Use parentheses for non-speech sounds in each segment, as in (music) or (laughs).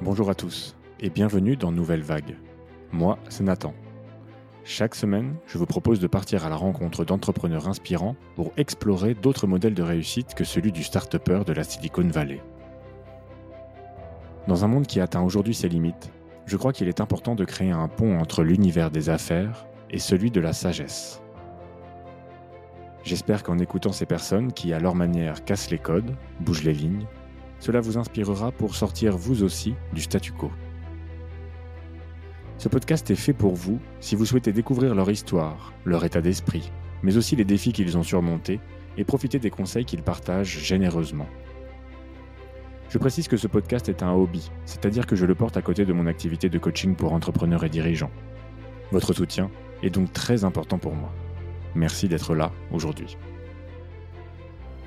Bonjour à tous et bienvenue dans Nouvelle Vague. Moi, c'est Nathan. Chaque semaine, je vous propose de partir à la rencontre d'entrepreneurs inspirants pour explorer d'autres modèles de réussite que celui du start-upper de la Silicon Valley. Dans un monde qui atteint aujourd'hui ses limites, je crois qu'il est important de créer un pont entre l'univers des affaires et celui de la sagesse. J'espère qu'en écoutant ces personnes qui, à leur manière, cassent les codes, bougent les lignes, cela vous inspirera pour sortir vous aussi du statu quo. Ce podcast est fait pour vous si vous souhaitez découvrir leur histoire, leur état d'esprit, mais aussi les défis qu'ils ont surmontés et profiter des conseils qu'ils partagent généreusement. Je précise que ce podcast est un hobby, c'est-à-dire que je le porte à côté de mon activité de coaching pour entrepreneurs et dirigeants. Votre soutien est donc très important pour moi. Merci d'être là aujourd'hui.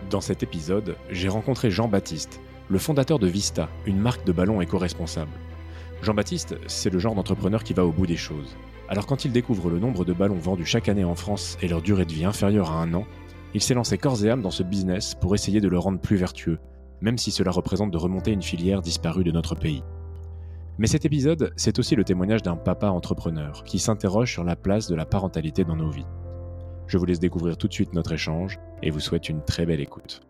Dans cet épisode, j'ai rencontré Jean-Baptiste, le fondateur de Vista, une marque de ballons éco-responsable. Jean-Baptiste, c'est le genre d'entrepreneur qui va au bout des choses. Alors quand il découvre le nombre de ballons vendus chaque année en France et leur durée de vie inférieure à un an, il s'est lancé corps et âme dans ce business pour essayer de le rendre plus vertueux, même si cela représente de remonter une filière disparue de notre pays. Mais cet épisode, c'est aussi le témoignage d'un papa entrepreneur qui s'interroge sur la place de la parentalité dans nos vies. Je vous laisse découvrir tout de suite notre échange et vous souhaite une très belle écoute.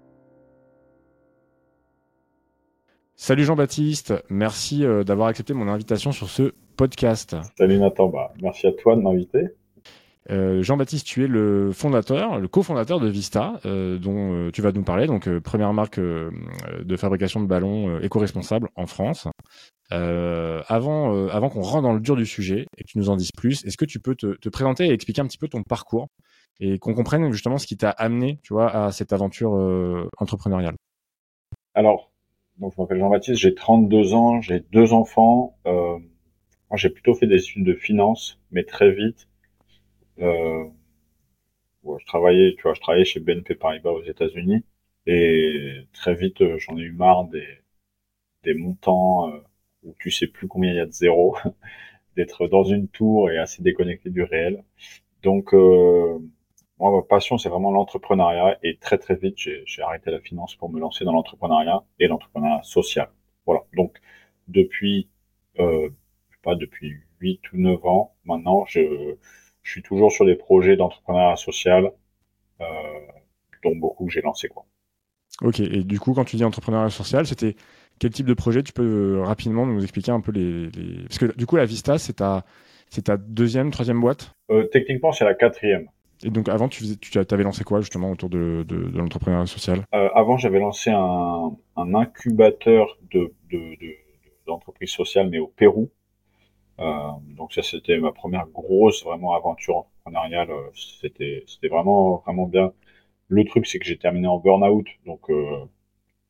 Salut Jean-Baptiste, merci euh, d'avoir accepté mon invitation sur ce podcast. Salut Nathan, bah, merci à toi de m'inviter. Euh, Jean-Baptiste, tu es le fondateur, le cofondateur de Vista, euh, dont tu vas nous parler, donc première marque de fabrication de ballons éco-responsable en France. avant avant qu'on rentre dans le dur du sujet et que tu nous en dises plus, est-ce que tu peux te, te, présenter et expliquer un petit peu ton parcours et qu'on comprenne justement ce qui t'a amené, tu vois, à cette aventure entrepreneuriale? Alors, donc, je m'appelle Jean-Baptiste, j'ai 32 ans, j'ai deux enfants. Euh, moi, j'ai plutôt fait des études de finance, mais très vite. Euh, je travaillais, tu vois, je travaillais chez BNP Paribas aux États-Unis, et très vite, euh, j'en ai eu marre des des montants euh, où tu sais plus combien il y a de zéros, (laughs) d'être dans une tour et assez déconnecté du réel. Donc euh, moi, ma passion, c'est vraiment l'entrepreneuriat. Et très, très vite, j'ai arrêté la finance pour me lancer dans l'entrepreneuriat et l'entrepreneuriat social. Voilà. Donc, depuis, euh, pas depuis 8 ou 9 ans, maintenant, je, je suis toujours sur des projets d'entrepreneuriat social, euh, dont beaucoup que j'ai lancé, quoi. Ok. Et du coup, quand tu dis entrepreneuriat social, c'était quel type de projet? Tu peux euh, rapidement nous expliquer un peu les, les... Parce que du coup, la Vista, c'est ta, c'est ta deuxième, troisième boîte? Euh, Techniquement, c'est la quatrième. Et donc avant, tu, faisais, tu avais lancé quoi justement autour de, de, de l'entrepreneuriat social? Euh, Avant, j'avais lancé un, un incubateur de, d'entreprises sociales, mais au Pérou. Euh, donc ça, c'était ma première grosse vraiment aventure entrepreneuriale. C'était, c'était vraiment, vraiment bien. Le truc, c'est que j'ai terminé en burn-out, donc euh,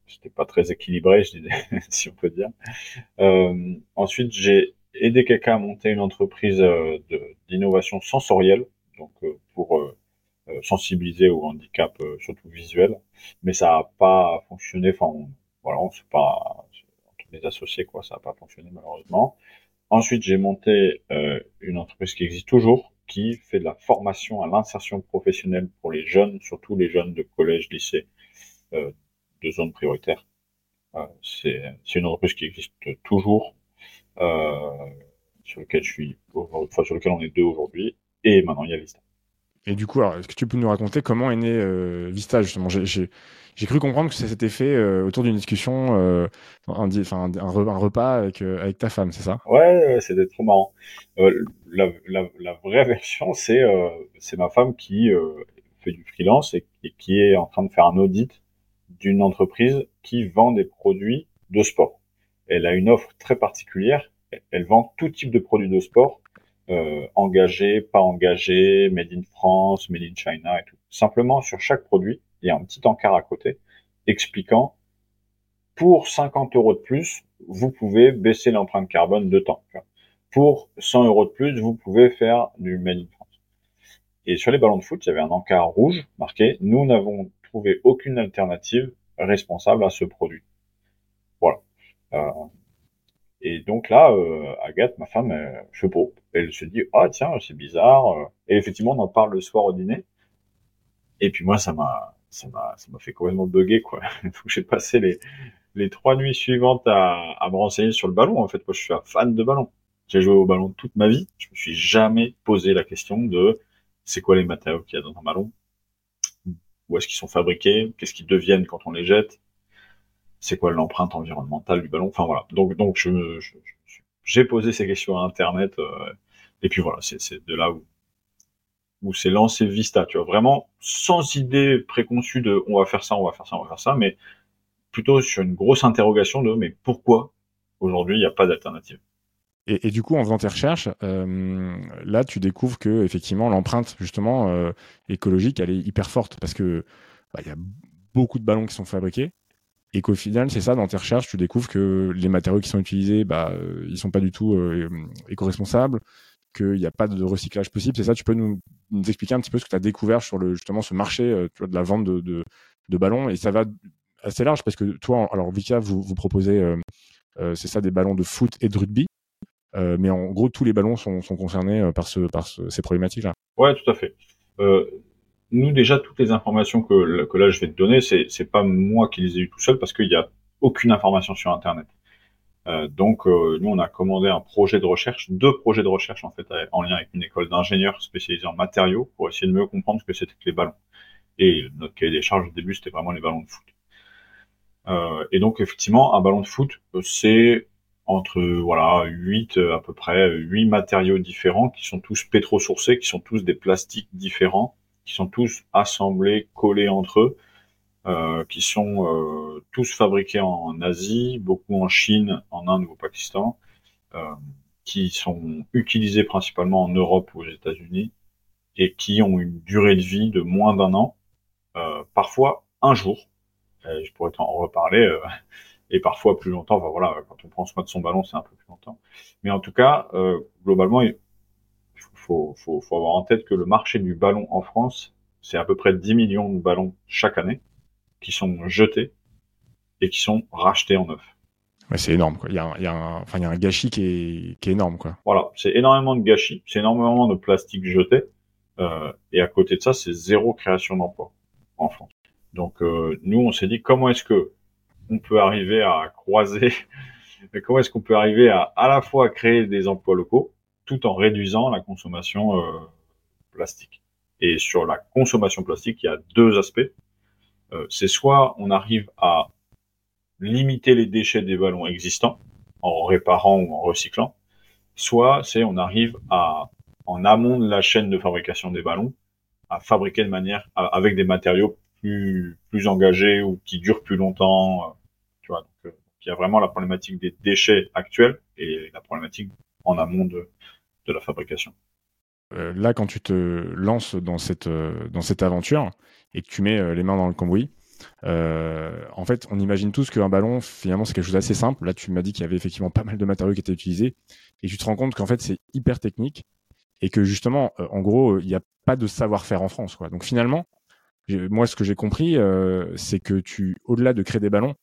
c'était pas très équilibré, (laughs) si on peut dire. Euh, ensuite, j'ai aidé quelqu'un à monter une entreprise euh, d'innovation sensorielle donc euh, pour euh, euh, sensibiliser au handicap, surtout visuel. Mais ça n'a pas fonctionné. Enfin, on, voilà, on sait pas entre les associés quoi, ça n'a pas fonctionné malheureusement. Ensuite, j'ai monté une entreprise qui existe toujours, qui fait de la formation à l'insertion professionnelle pour les jeunes, surtout les jeunes de collège, lycée, de zones prioritaires. Euh, c'est une entreprise qui existe toujours, sur lequel je suis, enfin, sur lequel on est deux aujourd'hui, et maintenant, il y a Vista. Et du coup, est-ce que tu peux nous raconter comment est né euh, Vista justement? J'ai cru comprendre que ça s'était fait euh, autour d'une discussion, euh, un, un, un, repas avec, euh, avec ta femme, c'est ça? Ouais, c'était trop marrant. La, la, la, vraie (laughs) version, c'est c'est ma femme qui fait du freelance et, et, qui est en train de faire un audit d'une entreprise qui vend des produits de sport. Elle a une offre très particulière. Elle vend tout type de produits de sport euh, engagé, pas engagé, made in France, made in China et tout. Simplement, sur chaque produit, il y a un petit encart à côté expliquant pour 50 euros de plus, vous pouvez baisser l'empreinte carbone de temps. Pour 100 euros de plus, vous pouvez faire du made in France. Et sur les ballons de foot, il y avait un encart rouge marqué nous n'avons trouvé aucune alternative responsable à ce produit. Voilà. Euh, et donc là, euh, Agathe, ma femme, euh, je sais pas, elle se dit ah tiens c'est bizarre. Euh. Et effectivement, on en parle le soir au dîner. Et puis moi, ça m'a ça m'a ça m'a fait complètement bugger quoi. (laughs) Donc j'ai passé les les trois nuits suivantes à, à me renseigner sur le ballon. En fait, moi, je suis un fan de ballon. J'ai joué au ballon toute ma vie. Je me suis jamais posé la question de c'est quoi les matériaux qu'il y a dans un ballon, où est-ce qu'ils sont fabriqués, qu'est-ce qu'ils deviennent quand on les jette, c'est quoi l'empreinte environnementale du ballon? Enfin voilà. Donc donc je, j'ai posé ces questions à Internet euh, et puis voilà, c'est de là où où c'est lancé Vista, tu vois, vraiment sans idée préconçue de on va faire ça, on va faire ça, on va faire ça, mais plutôt sur une grosse interrogation de mais pourquoi aujourd'hui il n'y a pas d'alternative? Et, du coup, en faisant tes recherches, euh, là, tu découvres que effectivement l'empreinte justement euh, écologique, elle est hyper forte parce que bah, il y a beaucoup de ballons qui sont fabriqués et qu'au final, c'est ça, dans tes recherches, tu découvres que les matériaux qui sont utilisés, bah, euh, ils sont pas du tout éco-responsables, qu'il n'y a pas de recyclage possible. C'est ça, tu peux nous, expliquer un petit peu ce que tu as découvert sur le, justement ce marché tu vois, de la vente de, de, ballons et ça va assez large parce que toi, alors Vika, vous, vous proposez, c'est ça, des ballons de foot et de rugby. Euh, mais en gros, tous les ballons sont, sont concernés euh, par, ce, par ces problématiques-là. Ouais, tout à fait. Nous, déjà, toutes les informations que, que là je vais te donner, c'est, c'est pas moi qui les ai eues tout seul parce qu'il n'y a aucune information sur Internet. Euh, donc, euh, nous, on a commandé un projet de recherche, deux projets de recherche en fait, en lien avec une école d'ingénieurs spécialisée en matériaux pour essayer de mieux comprendre ce que c'était que les ballons. Et notre cahier des charges au début, c'était vraiment les ballons de foot. Euh, et donc, effectivement, un ballon de foot, c'est entre voilà huit euh, à peu près huit matériaux différents qui sont tous pétrosourcés, qui sont tous des plastiques différents, qui sont tous assemblés, collés entre eux, euh, qui sont euh, tous fabriqués en, Asie, beaucoup en Chine, en Inde ou au Pakistan, euh, qui sont utilisés principalement en Europe ou aux États-Unis et qui ont une durée de vie de moins d'un an, euh, parfois un jour. je pourrais en reparler et parfois plus longtemps. Enfin voilà, quand on prend soin de son ballon, c'est un peu plus longtemps. Mais en tout cas, euh, globalement, faut, faut, faut avoir en tête que le marché du ballon en France, c'est à peu près 10 millions de ballons chaque année qui sont jetés et qui sont rachetés en neuf. Ouais, c'est énorme. Quoi. Il, y a un, il, y a un, enfin, il y a un gâchis qui est, qui est énorme. Quoi. Voilà, c'est énormément de gâchis, c'est énormément de plastique jeté. Euh, et à côté de ça, c'est zéro création d'emploi en France. Donc euh, nous, on s'est dit comment est-ce que on peut arriver à croiser, (laughs) comment est-ce qu'on peut arriver à à la fois créer des emplois locaux tout en réduisant la consommation euh, plastique. Et sur la consommation plastique, il y a deux aspects. Euh, c'est soit on arrive à limiter les déchets des ballons existants en réparant ou en recyclant, soit c'est on arrive à en amont de la chaîne de fabrication des ballons à fabriquer de manière avec des matériaux plus plus engagés ou qui durent plus longtemps donc, euh, il y a vraiment la problématique des déchets actuels et la problématique en amont de, de la fabrication. Euh, là, quand tu te lances dans cette, euh, dans cette aventure et que tu mets les mains dans le cambouis, en fait, on imagine tous qu'un ballon, finalement, c'est quelque chose d'assez simple. Là, tu m'as dit qu'il y avait effectivement pas mal de matériaux qui étaient utilisés. Et tu te rends compte qu'en fait, c'est hyper technique. Et que justement, en gros, il n'y a pas de savoir-faire en France. Quoi. Donc finalement, moi, ce que j'ai compris, c'est que tu, au-delà de créer des ballons,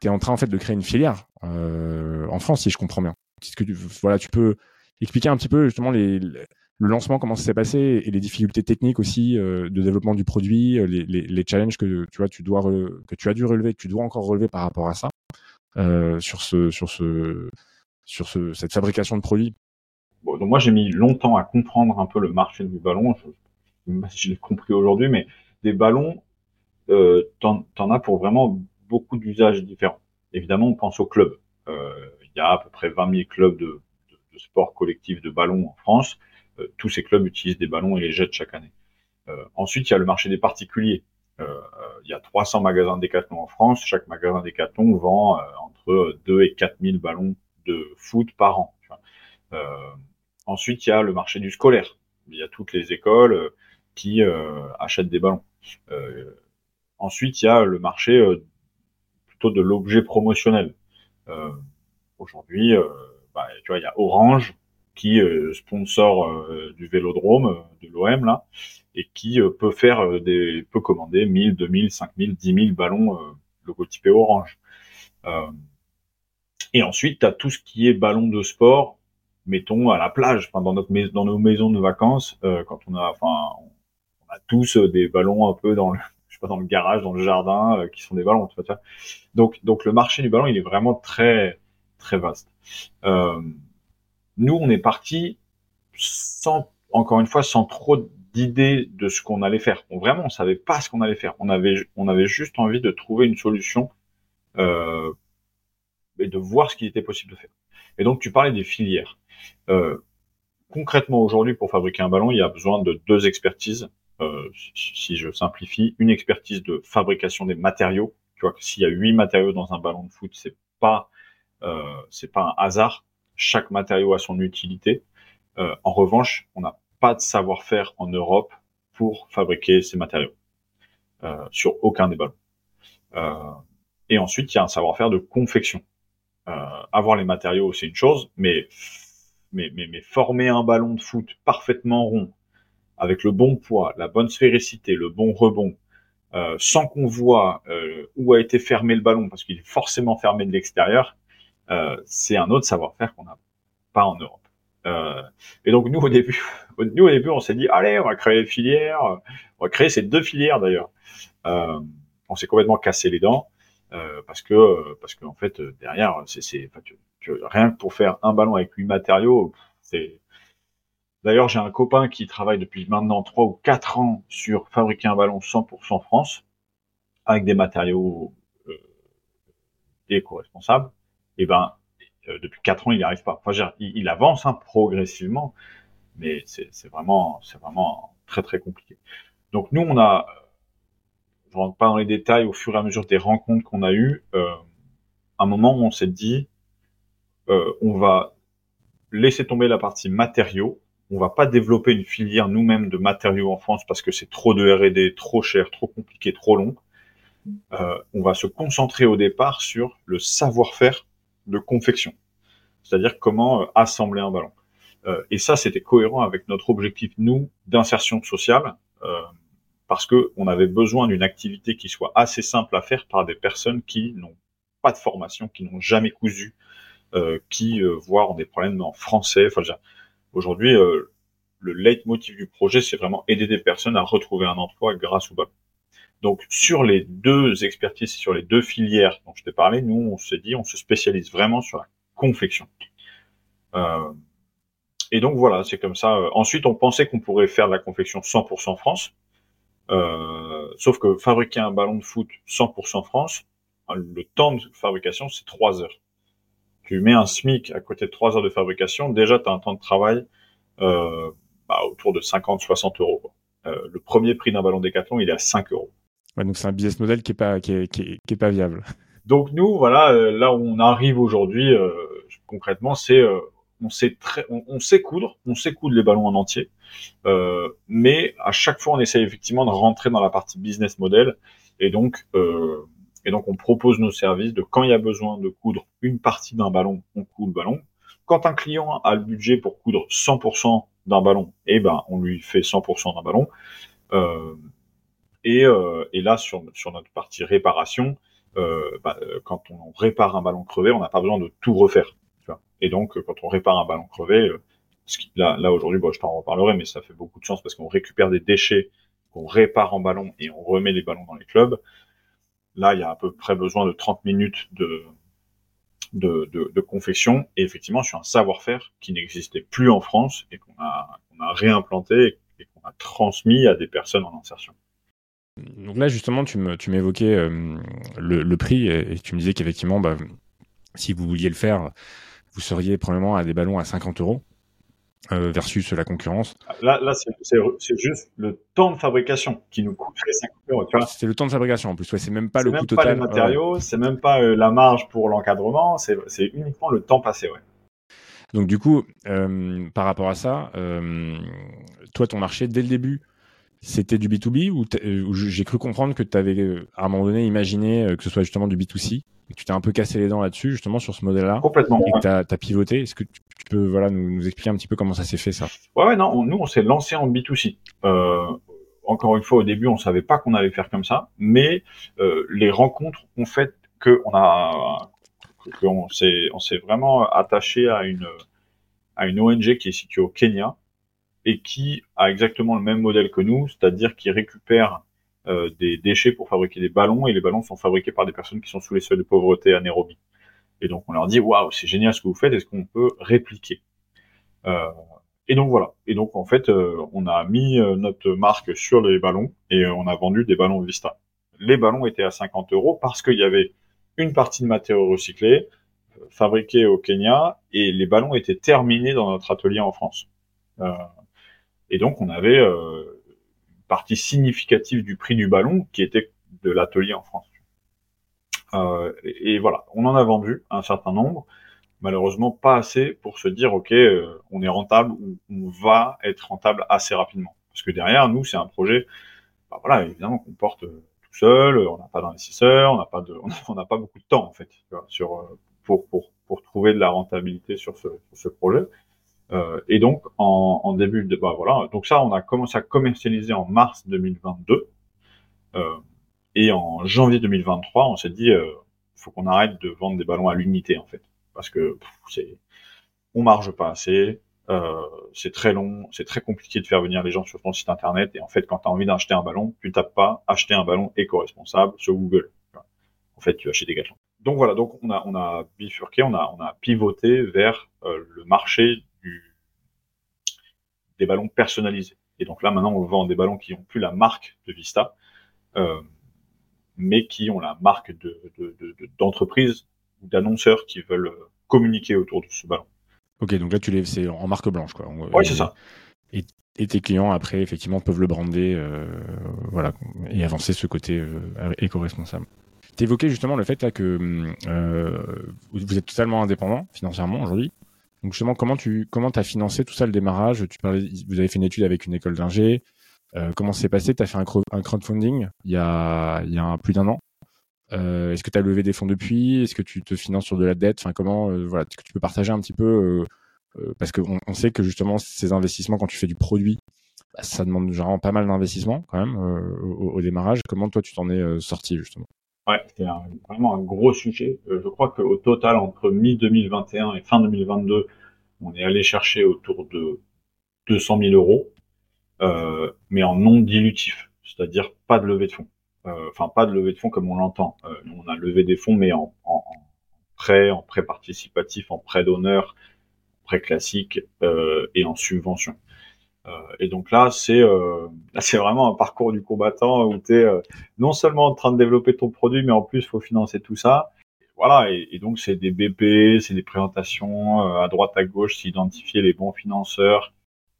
tu es en train en fait de créer une filière euh, en France, si je comprends bien. Que tu, voilà, tu peux expliquer un petit peu justement le lancement, comment ça s'est passé et les difficultés techniques aussi euh, de développement du produit, euh, les, challenges que tu vois, tu dois que tu as dû relever, que tu dois encore relever par rapport à ça euh, sur ce sur ce sur ce, cette fabrication de produits. Donc moi j'ai mis longtemps à comprendre un peu le marché du ballon. Je, je l'ai compris aujourd'hui, mais des ballons, euh, t'en, as pour vraiment beaucoup d'usages différents. Évidemment, on pense aux clubs. Il y a à peu près 20 000 clubs de, sport collectif de ballons en France. Euh, tous ces clubs utilisent des ballons et les jettent chaque année. Euh, ensuite, il y a le marché des particuliers. il y a 300 magasins Decathlon en France. Chaque magasin Decathlon vend entre 2 et 4 000 ballons de foot par an. ensuite, il y a le marché du scolaire. Il y a toutes les écoles qui achètent des ballons. ensuite, il y a le marché de l'objet promotionnel. Euh, Aujourd'hui, euh, bah, tu vois, il y a Orange qui euh, sponsor euh, du Vélodrome de l'OM là et qui peut faire peut commander 1000, 2000, 5000, 10 000 ballons logotypés Orange. et ensuite, tu as tout ce qui est ballon de sport, mettons à la plage, dans notre dans nos maisons de vacances, quand on a, enfin, on a tous des ballons un peu dans le (laughs) pas, dans le garage, dans le jardin, qui sont des ballons. Donc, donc le marché du ballon, il est vraiment très, très vaste. Nous, on est parti sans, encore une fois, sans trop d'idées de ce qu'on allait faire. On, vraiment, on savait pas ce qu'on allait faire. On avait, on avait juste envie de trouver une solution euh, et de voir ce qu'il était possible de faire. Et donc, tu parlais des filières. Euh, concrètement, aujourd'hui, pour fabriquer un ballon, il y a besoin de deux expertises. Euh, si je simplifie, une expertise de fabrication des matériaux. Tu vois que s'il y a huit matériaux dans un ballon de foot, c'est pas euh, c'est pas un hasard. Chaque matériau a son utilité. Euh, en revanche, on n'a pas de savoir-faire en Europe pour fabriquer ces matériaux euh, sur aucun des ballons. Euh, et ensuite, il y a un savoir-faire de confection. Euh, avoir les matériaux, c'est une chose, mais, mais, mais, mais former un ballon de foot parfaitement rond, avec le bon poids, la bonne sphéricité, le bon rebond, euh, sans qu'on voit euh, où a été fermé le ballon, parce qu'il est forcément fermé de l'extérieur, c'est un autre savoir-faire qu'on n'a pas en Europe. Euh, et donc nous au début, (laughs) nous au début, on s'est dit allez, on va créer une filière, on va créer ces deux filières d'ailleurs. Euh, on s'est complètement cassé les dents euh, parce que parce qu'en fait derrière, c'est c'est rien que pour faire un ballon avec huit matériaux, c'est D'ailleurs, j'ai un copain qui travaille depuis maintenant trois ou quatre ans sur fabriquer un ballon 100% France avec des matériaux euh, éco-responsables. Et ben, euh, depuis quatre ans, il n'y arrive pas. Enfin, il, avance hein, progressivement, mais c'est vraiment, c'est vraiment très très compliqué. Donc nous, on a, je rentre pas dans les détails, au fur et à mesure des rencontres qu'on a eues, euh, un moment où on s'est dit, euh, on va laisser tomber la partie matériaux, on va pas développer une filière nous-mêmes de matériaux en France parce que c'est trop de R&D, trop cher, trop compliqué, trop long. Euh, on va se concentrer au départ sur le savoir-faire de confection, c'est-à-dire comment euh, assembler un ballon. Euh, et ça, c'était cohérent avec notre objectif, nous, d'insertion sociale, euh, parce que on avait besoin d'une activité qui soit assez simple à faire par des personnes qui n'ont pas de formation, qui n'ont jamais cousu, qui voient des problèmes en français. Enfin, aujourd'hui, le leitmotiv du projet, c'est vraiment aider des personnes à retrouver un emploi grâce au ballon. Donc sur les deux expertises, sur les deux filières dont je t'ai parlé, nous on s'est dit on se spécialise vraiment sur la confection. Euh, et donc voilà, c'est comme ça. Ensuite, on pensait qu'on pourrait faire de la confection 100% France, euh, sauf que fabriquer un ballon de foot 100% France, le temps de fabrication c'est 3 heures. Tu mets un SMIC à côté de 3 heures de fabrication, déjà tu as un temps de travail euh, bah, autour de 50-60 euros. Euh, le premier prix d'un ballon Décathlon, il est à 5 euros donc c'est un business model qui est pas qui est, qui est, pas viable. Donc nous voilà euh, là où on arrive aujourd'hui euh, concrètement c'est euh, on sait très on, sait coudre on sait coudre les ballons en entier mais à chaque fois on essaie effectivement de rentrer dans la partie business model et donc et donc on propose nos services de quand il y a besoin de coudre une partie d'un ballon on coud le ballon quand un client a le budget pour coudre 100% d'un ballon, eh ben on lui fait 100% d'un ballon. Euh, et, euh, et là, sur, notre partie réparation, euh, bah, euh, quand on répare un ballon crevé, on n'a pas besoin de tout refaire. Et donc, quand on répare un ballon crevé, là, aujourd'hui, je t'en reparlerai, mais ça fait beaucoup de sens parce qu'on récupère des déchets qu'on répare en ballon et on remet les ballons dans les clubs. Là, il y a à peu près besoin de 30 minutes de, confection. Et effectivement, sur un savoir-faire qui n'existait plus en France et qu'on a réimplanté et qu'on a transmis à des personnes en insertion. Donc là, justement, tu m'évoquais euh, le, prix et, tu me disais qu'effectivement, bah, si vous vouliez le faire, vous seriez probablement à des ballons à 50 euros euh, versus la concurrence. Là, là c'est juste le temps de fabrication qui nous coûterait 50 euros. C'est le temps de fabrication en plus, c'est même pas le coût total. C'est même pas les matériaux, c'est même pas euh, la marge pour l'encadrement, c'est uniquement le temps passé. Ouais. Donc du coup, par rapport à ça, toi, ton marché, dès le début, c'était du B2B euh, ou, j'ai cru comprendre que tu avais euh, à un moment donné imaginé euh, que ce soit justement du B2C et que tu t'es un peu cassé les dents là-dessus, justement sur ce modèle-là Complètement. Et que tu as, pivoté. Est-ce que tu, peux voilà, nous, expliquer un petit peu comment ça s'est fait ça? Ouais, ouais, non, nous on s'est lancé en B2C. Euh, encore une fois, au début, on savait pas qu'on allait faire comme ça, mais euh, les rencontres ont fait que on a qu'on s'est on s'est vraiment attaché à une à une ONG qui est située au Kenya et qui a exactement le même modèle que nous, c'est-à-dire qui récupère des déchets pour fabriquer des ballons et les ballons sont fabriqués par des personnes qui sont sous les seuils de pauvreté anaérobie. Et donc on leur dit waouh c'est génial ce que vous faites, est-ce qu'on peut répliquer? Et donc voilà. Et donc en fait on a mis notre marque sur les ballons et on a vendu des ballons Vista. Les ballons étaient à 50 euros parce qu'il y avait une partie de matériaux recyclés, fabriqués au Kenya, et les ballons étaient terminés dans notre atelier en France. Euh, et donc on avait euh, une partie significative du prix du ballon qui était de l'atelier en France. Euh, et, voilà, on en a vendu un certain nombre, malheureusement pas assez pour se dire ok, on est rentable ou on va être rentable assez rapidement. Parce que derrière nous, c'est un projet, bah voilà, évidemment qu'on porte seul, on n'a pas d'investisseurs, on n'a pas de, (laughs) on n'a pas beaucoup de temps en fait sur euh, pour, pour, pour trouver de la rentabilité sur ce, sur ce projet. Euh, et donc en, en, début de bah voilà, donc ça on a commencé à commercialiser en mars 2022 euh, et en janvier 2023 on s'est dit euh, faut qu'on arrête de vendre des ballons à l'unité en fait parce que c'est on marge pas assez, euh, c'est très long, c'est très compliqué de faire venir les gens sur ton site internet. Et en fait, quand tu as envie d'acheter un ballon, tu tapes pas acheter un ballon éco-responsable sur Google. En fait, tu achètes des gâteaux. Donc voilà, donc on a, on a bifurqué, on a, on a pivoté vers euh, le marché des ballons personnalisés. Et donc là, maintenant, on vend des ballons qui ont plus la marque de Vista, euh, mais qui ont la marque d'entreprise de, de, ou d'annonceurs qui veulent communiquer autour de ce ballon. Ok, donc là, tu les, c'est en marque blanche, quoi. Oui, c'est ça. Et, tes clients, après, effectivement, peuvent le brander, euh, voilà, et avancer ce côté euh, éco-responsable. Tu évoquais justement le fait là, que euh, vous êtes totalement indépendant financièrement aujourd'hui. Donc justement, comment tu comment as financé tout ça, le démarrage? Tu parlais, Vous avez fait une étude avec une école d'ingé. comment c'est passé? Tu as fait un, un, crowdfunding il y a, il y a plus d'un an. Euh, est-ce que tu as levé des fonds depuis? Est-ce que tu te finances sur de la dette? Enfin, comment euh, voilà, que tu peux partager un petit peu euh, parce qu'on on sait que justement ces investissements, quand tu fais du produit, bah, ça demande genre pas mal d'investissement quand même au, démarrage. Comment toi tu t'en es sorti justement? Ouais, c'est vraiment un gros sujet. je crois qu'au total, entre mi-2021 et fin 2022, on est allé chercher autour de 200 000 euros, mais en non dilutif, c'est-à-dire pas de levée de fonds. Euh, enfin pas de levée de fonds comme on l'entend. Euh, on a levé des fonds, mais en, en, prêt, en prêt participatif, en prêt d'honneur, prêt classique euh, et en subvention. Et donc là, c'est (laughs) c'est vraiment un parcours du combattant où tu es non seulement en train de développer ton produit, mais en plus, faut financer tout ça. Voilà, et, donc c'est des BP, c'est des présentations à droite à gauche, s'identifier les bons financeurs.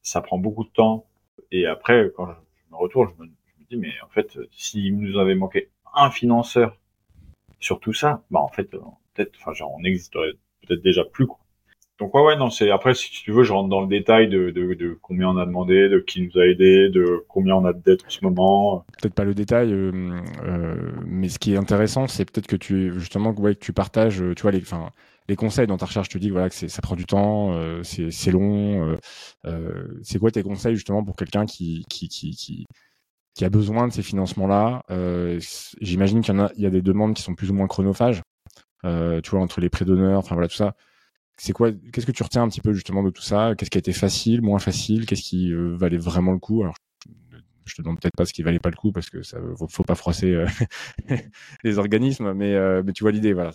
Ça prend beaucoup de temps. Et après, quand je me retourne, je me, mais en fait, s'il nous avait manqué un financeur sur tout ça, bah en fait, euh, peut-être, enfin, genre, on n'existerait peut-être déjà plus, quoi. Donc ouais, ouais, non, c'est après, si tu veux, je rentre dans le détail de, de, de, combien on a demandé, de qui nous a aidé, de combien on a de dettes en ce moment. Peut-être pas le détail, euh, euh, mais ce qui est intéressant, c'est peut-être que tu justement ouais, que tu partages, tu vois, les, enfin, les conseils dans ta recherche. Tu dis voilà que ça prend du temps, euh, c'est long. c'est quoi tes conseils justement pour quelqu'un qui, qui, qui, qui qui a besoin de ces financements-là. Euh, j'imagine qu'il y en a, il y a des demandes qui sont plus ou moins chronophages. Euh, tu vois, entre les prêts d'honneur, enfin voilà tout ça. C'est quoi Qu'est-ce que tu retiens un petit peu justement de tout ça? Qu'est-ce qui a été facile, moins facile? Qu'est-ce qui euh, valait vraiment le coup? Alors, je te demande peut-être pas ce qui valait pas le coup parce que ça faut, pas froisser (laughs) les organismes, mais mais tu vois l'idée. Voilà,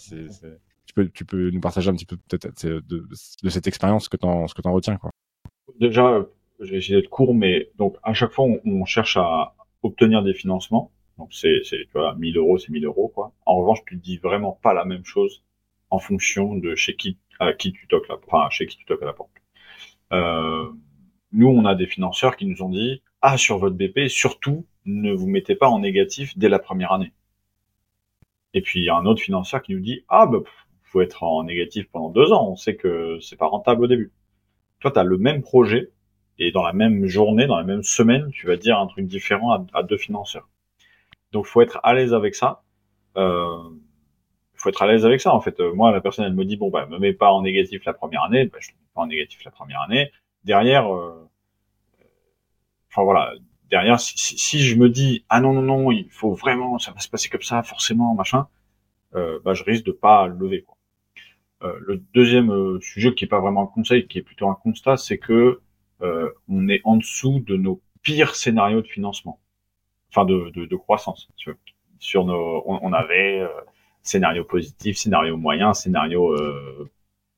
tu peux nous partager un petit peu peut-être de, cette expérience ce que t'en retiens quoi. Déjà, je vais d'être court, mais donc à chaque fois on, on cherche à, obtenir des financements. Donc c'est tu vois, 1000 euros, c'est 1000 euros quoi. En revanche, tu dis vraiment pas la même chose en fonction de chez qui, à qui tu toques la, enfin chez qui tu toques à la porte. Euh, nous, on a des financeurs qui nous ont dit ah sur votre BP, surtout ne vous mettez pas en négatif dès la première année. Et puis il y a un autre financeur qui nous dit ah bah faut être en négatif pendant deux ans, on sait que c'est pas rentable au début. Toi, tu as le même projet, et dans la même journée, dans la même semaine, tu vas dire un truc différent à, deux financeurs. Donc, faut être à l'aise avec ça. Euh, faut être à l'aise avec ça. En fait, moi, la personne, elle me dit bon, bah, me mets pas en négatif la première année. Bah, je ne mets pas en négatif la première année. Derrière, euh, enfin voilà. Derrière, si, si, je me dis ah non non non, il faut vraiment, ça va se passer comme ça, forcément, machin, euh, bah, je risque de pas lever. Quoi. Euh, le deuxième euh, sujet qui est pas vraiment un conseil, qui est plutôt un constat, c'est que euh, on est en dessous de nos pires scénarios de financement. enfin de, de, de croissance. Sur nos, on, avait scénario positif, scénario moyen, scénario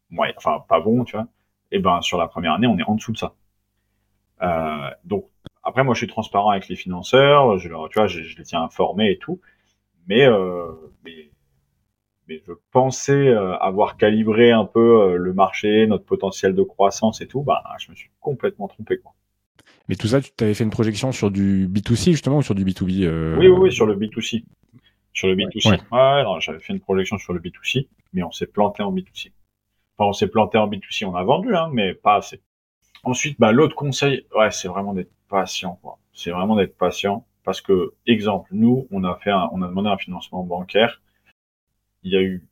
moyen, enfin pas bon, tu vois. Et ben sur la première année, on est en dessous de ça. donc après, moi, je suis transparent avec les financeurs, je, tu vois, je, je les tiens informés et tout. Mais, euh, mais, mais, je pensais euh, avoir calibré un peu euh, le marché, notre potentiel de croissance et tout. Bah, je me suis complètement trompé. Quoi. Mais tout ça, tu avais fait une projection sur du B2C justement ou sur du B2B euh... oui, oui, oui, sur le B2C. Sur le B2C. Ouais, ouais j'avais fait une projection sur le B2C, mais on s'est planté en B2C. Enfin, on s'est planté en B2C, on a vendu, hein, mais pas assez. Ensuite, bah, l'autre conseil, ouais, c'est vraiment d'être patient, quoi. C'est vraiment d'être patient parce que, exemple, nous, on a fait on a demandé un financement bancaire. Il y a eu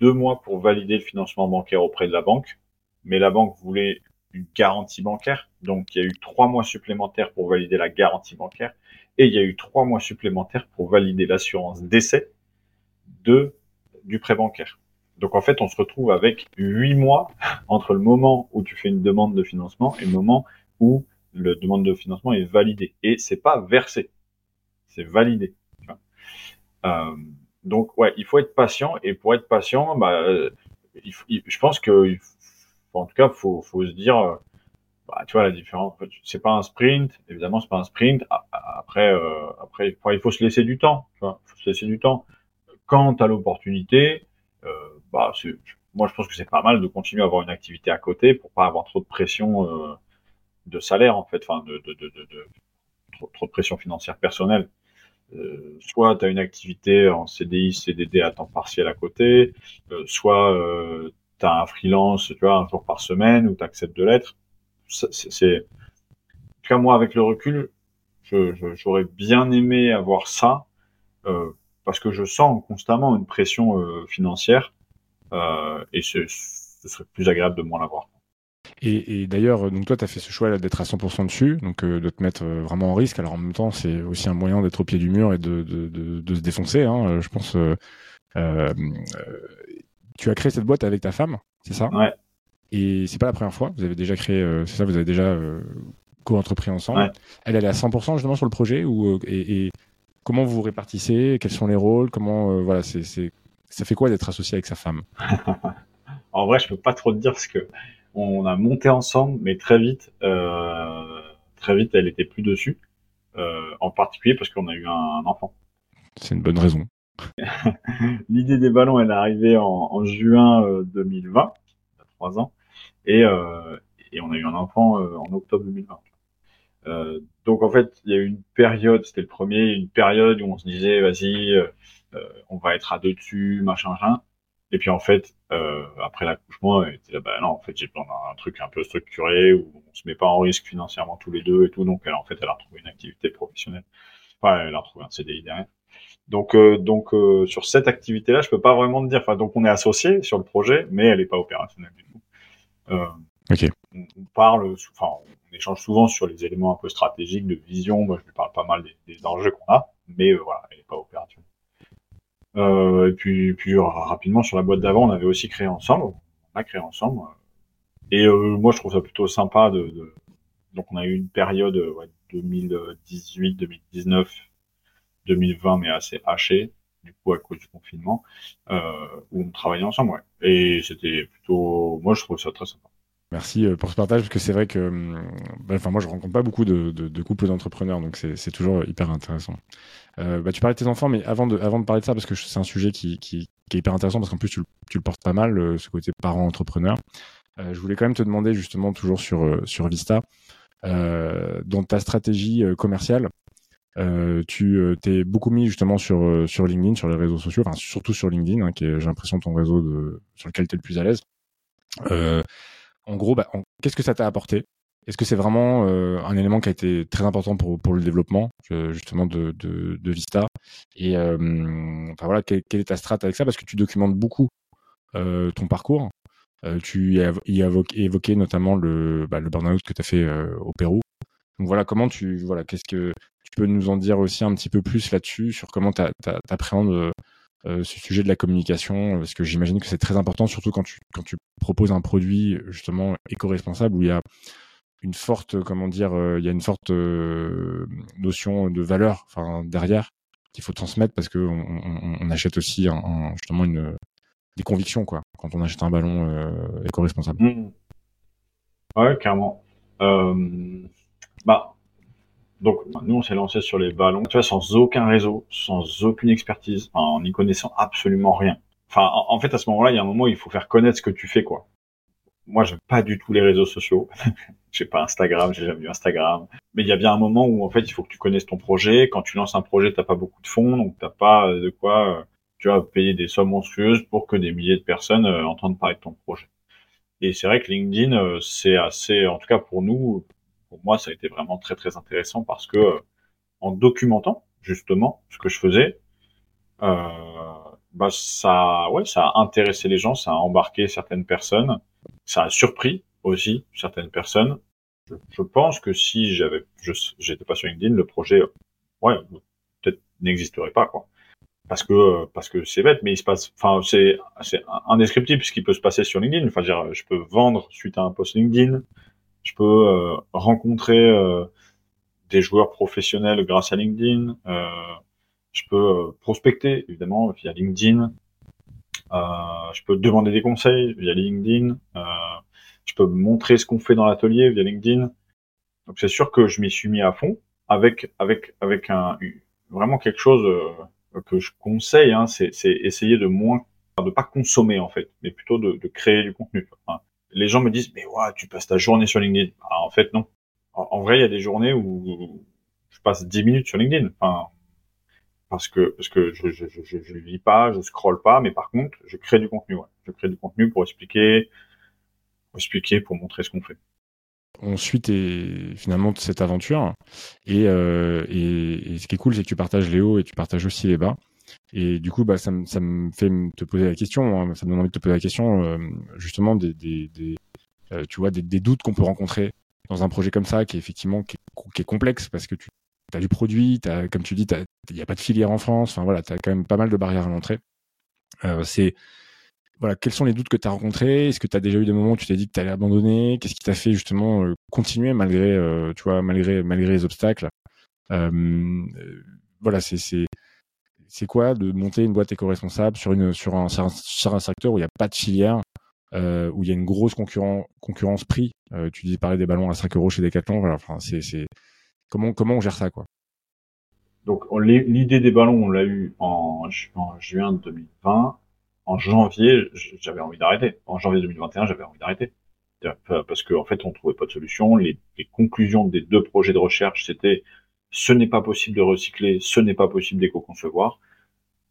deux mois pour valider le financement bancaire auprès de la banque, mais la banque voulait une garantie bancaire. Donc, il y a eu trois mois supplémentaires pour valider la garantie bancaire et il y a eu trois mois supplémentaires pour valider l'assurance d'essai de, du prêt bancaire. Donc, en fait, on se retrouve avec huit mois (laughs) entre le moment où tu fais une demande de financement et le moment où le demande de financement est validé et c'est pas versé, c'est validé. Euh, donc ouais, il faut être patient et pour être patient, bah, je pense que en tout cas, faut, faut se dire, euh, bah, tu vois la différence. C'est pas un sprint, évidemment, c'est pas un sprint. Après, euh, après, il faut se laisser du temps. Tu vois, faut se laisser du temps. Quand tu as l'opportunité, euh, bah, moi je pense que c'est pas mal de continuer à avoir une activité à côté pour pas avoir trop de pression euh, de salaire en fait, enfin de, de, de, de trop, trop, de pression financière personnelle. Euh, soit tu as une activité en CDI, CDD à temps partiel à côté, euh, soit euh, tu as un freelance, tu vois, un jour par semaine où tu acceptes de l'être. C'est, en tout cas moi avec le recul, j'aurais bien aimé avoir ça euh, parce que je sens constamment une pression euh, financière euh, et ce serait plus agréable de moins l'avoir. Et, d'ailleurs, donc toi, tu as fait ce choix d'être à 100% dessus, donc euh, de te mettre euh, vraiment en risque. Alors en même temps, c'est aussi un moyen d'être au pied du mur et de, de, de, de se défoncer. Hein, euh, je pense. tu as créé cette boîte avec ta femme, c'est ça? Ouais. Et c'est pas la première fois. Vous avez déjà créé, c'est ça, vous avez déjà co-entrepris ensemble. Ouais. Elle, elle est à 100% justement sur le projet ou et, et, comment vous vous répartissez? Quels sont les rôles? Comment voilà, c'est ça fait quoi d'être associé avec sa femme? (laughs) En vrai, je peux pas trop te dire parce que on a monté ensemble, mais très vite, euh, très vite, elle était plus dessus. Euh, en particulier parce qu'on a eu un, enfant. C'est une bonne raison. (laughs) L'idée des ballons, elle est arrivée en, juin 2020, euh, il y a trois ans, et, et on a eu un enfant en octobre 2020. Euh, donc en fait, il y a eu une période, c'était le premier, une période où on se disait, vas-y, euh, on va être à deux dessus, machin, machin. Et puis en fait, euh, après l'accouchement, était là, bah non, en fait, j'ai besoin d'un truc un peu structuré où on se met pas en risque financièrement tous les deux et tout. Donc elle, en fait, elle a retrouvé une activité professionnelle. Enfin, elle a retrouvé un CDI derrière. Donc, euh, donc euh, sur cette activité-là, je peux pas vraiment te dire. Donc on est associé sur le projet, mais elle est pas opérationnelle du tout. Euh. On, on parle, enfin, on échange souvent sur les éléments un peu stratégiques de vision. Moi, je lui parle pas mal des, des enjeux qu'on a, mais euh, voilà, elle est pas opérationnelle. Euh, et puis, puis rapidement sur la boîte d'avant, on avait aussi créé ensemble. On a créé ensemble. Et euh, moi, je trouve ça plutôt sympa de, de... Donc, on a eu une période ouais, 2018, 2019, 2020, mais assez hachée, du coup, à cause du confinement, euh, où on travaillait ensemble. Et c'était plutôt... Moi, je trouve ça très sympa. Merci euh, pour ce partage, parce que c'est vrai que, hum, bah, enfin, moi, je rencontre pas beaucoup de, couples d'entrepreneurs, donc c'est toujours hyper intéressant. Euh, bah, tu parlais de tes enfants, mais avant de, avant de parler de ça, parce que c'est un sujet qui, qui, est hyper intéressant, parce qu'en plus, tu, le portes pas mal, euh, ce côté parent-entrepreneur. Euh, je voulais quand même te demander, justement, toujours sur, euh, sur Vista, dans ta stratégie commerciale, tu t'es beaucoup mis justement sur, sur LinkedIn, sur les réseaux sociaux, enfin, surtout sur LinkedIn, hein, qui est, j'ai l'impression, ton réseau de, sur lequel tu es le plus à l'aise. Euh, en gros, bah, qu'est-ce que ça t'a apporté? Est-ce que c'est vraiment euh, un élément qui a été très important pour, pour le développement euh, justement de, de, de, Vista? Et euh, enfin voilà, quelle, est ta strat avec ça? Parce que tu documentes beaucoup euh, ton parcours. Euh, tu y as, as évoqué, notamment le, bah, le burn-out que tu as fait euh, au Pérou. Donc voilà, comment tu voilà, qu'est-ce que peux nous en dire aussi un petit peu plus là-dessus sur comment tu appréhendes euh, ce sujet de la communication, parce que j'imagine que c'est très important, surtout quand tu, quand tu proposes un produit justement éco-responsable où il y a une forte, comment dire, il y a une forte notion de valeur, derrière qu'il faut transmettre parce que on, achète aussi justement une des convictions quoi quand on achète un ballon éco-responsable. Mmh. Ouais, clairement. bah donc, nous, on s'est lancé sur les ballons, tu vois, sans aucun réseau, sans aucune expertise, en n'y connaissant absolument rien. Enfin, en, fait, à ce moment-là, il y a un moment où il faut faire connaître ce que tu fais, quoi. Moi, j'aime pas du tout les réseaux sociaux. (laughs) j'ai pas Instagram, j'ai jamais eu Instagram. Mais il y a bien un moment où, en fait, il faut que tu connaisses ton projet. Quand tu lances un projet, t'as pas beaucoup de fonds, donc t'as pas de quoi, euh, tu vois, payer des sommes monstrueuses pour que des milliers de personnes euh, entendent parler de ton projet. Et c'est vrai que LinkedIn, euh, c'est assez, en tout cas pour nous, pour moi, ça a été vraiment très très intéressant parce que euh, en documentant justement ce que je faisais, euh, bah ça, ouais, ça a intéressé les gens, ça a embarqué certaines personnes, ça a surpris aussi certaines personnes. Je, pense que si j'avais, j'étais pas sur LinkedIn, le projet, ouais, peut-être n'existerait pas quoi. Parce que parce que c'est bête, mais il se passe, enfin c'est c'est indescriptible ce qui peut se passer sur LinkedIn. Enfin, dire, je peux vendre suite à un post LinkedIn, je peux euh, rencontrer euh, des joueurs professionnels grâce à LinkedIn. Euh, je peux prospecter évidemment via LinkedIn. je peux demander des conseils via LinkedIn. je peux montrer ce qu'on fait dans l'atelier via LinkedIn. Donc c'est sûr que je m'y suis mis à fond avec avec avec un vraiment quelque chose que je conseille, hein, c'est essayer de moins de pas consommer en fait, mais plutôt de, de créer du contenu les gens me disent, mais ouais, tu passes ta journée sur LinkedIn. Ah, en fait, non. En, vrai, il y a des journées où je passe 10 minutes sur LinkedIn. Enfin, parce que parce que je je, je, je, lis pas, je scrolle pas, mais par contre, je crée du contenu. Je crée du contenu pour expliquer, pour expliquer, pour montrer ce qu'on fait. On suit finalement cette aventure et, euh, et, et, ce qui est cool, c'est que tu partages les hauts et tu partages aussi les bas. Et du coup, bah, ça, ça me fait te poser la question, hein, ça me donne envie de te poser la question, euh, justement, des, des, des euh, tu vois, des, des doutes qu'on peut rencontrer dans un projet comme ça, qui est effectivement qui est, complexe parce que tu as du produit, as, comme tu dis, il n'y a pas de filière en France, enfin voilà, tu as quand même pas mal de barrières à l'entrée. Euh, c'est voilà, quels sont les doutes que tu as rencontrés? Est-ce que tu as déjà eu des moments où tu t'es dit que tu allais abandonner? Qu'est-ce qui t'a fait justement euh, continuer malgré, euh, tu vois, malgré, malgré les obstacles? Voilà, c'est c'est quoi de monter une boîte éco-responsable sur, sur, un, sur un secteur où il n'y a pas de filière, euh, où il y a une grosse concurrence prix? Euh, Tu dis parler des ballons à 5 euros chez Decathlon. Enfin, c'est, c'est... Comment, comment on gère ça quoi? Donc l'idée des ballons, on l'a eu en, en juin 2020. En janvier, j'avais envie d'arrêter. En janvier 2021, j'avais envie d'arrêter parce qu'en en fait, on trouvait pas de solution. Les, les, conclusions des deux projets de recherche, c'était ce n'est pas possible de recycler, ce n'est pas possible d'éco-concevoir.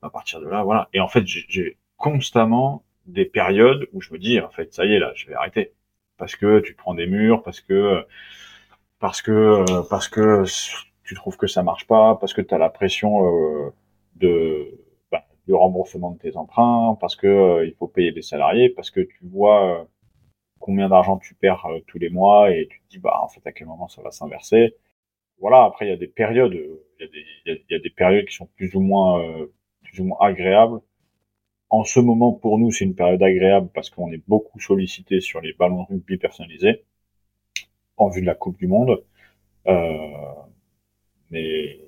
À partir de là, voilà. Et en fait, j'ai constamment des périodes où je me dis, en fait, ça y est, là, je vais arrêter. Parce que tu prends des murs, parce que, parce que, parce que tu trouves que ça marche pas, parce que tu as la pression euh, de, ben, du remboursement de tes emprunts, parce que euh, il faut payer des salariés, parce que tu vois euh, combien d'argent tu perds tous les mois et tu te dis, bah, en fait, à quel moment ça va s'inverser voilà, après il y a des périodes, il y a des, périodes qui sont plus ou moins, euh, plus ou moins agréables. En ce moment, pour nous, c'est une période agréable parce qu'on est beaucoup sollicité sur les ballons rugby personnalisés en vue de la Coupe du Monde. Euh, mais,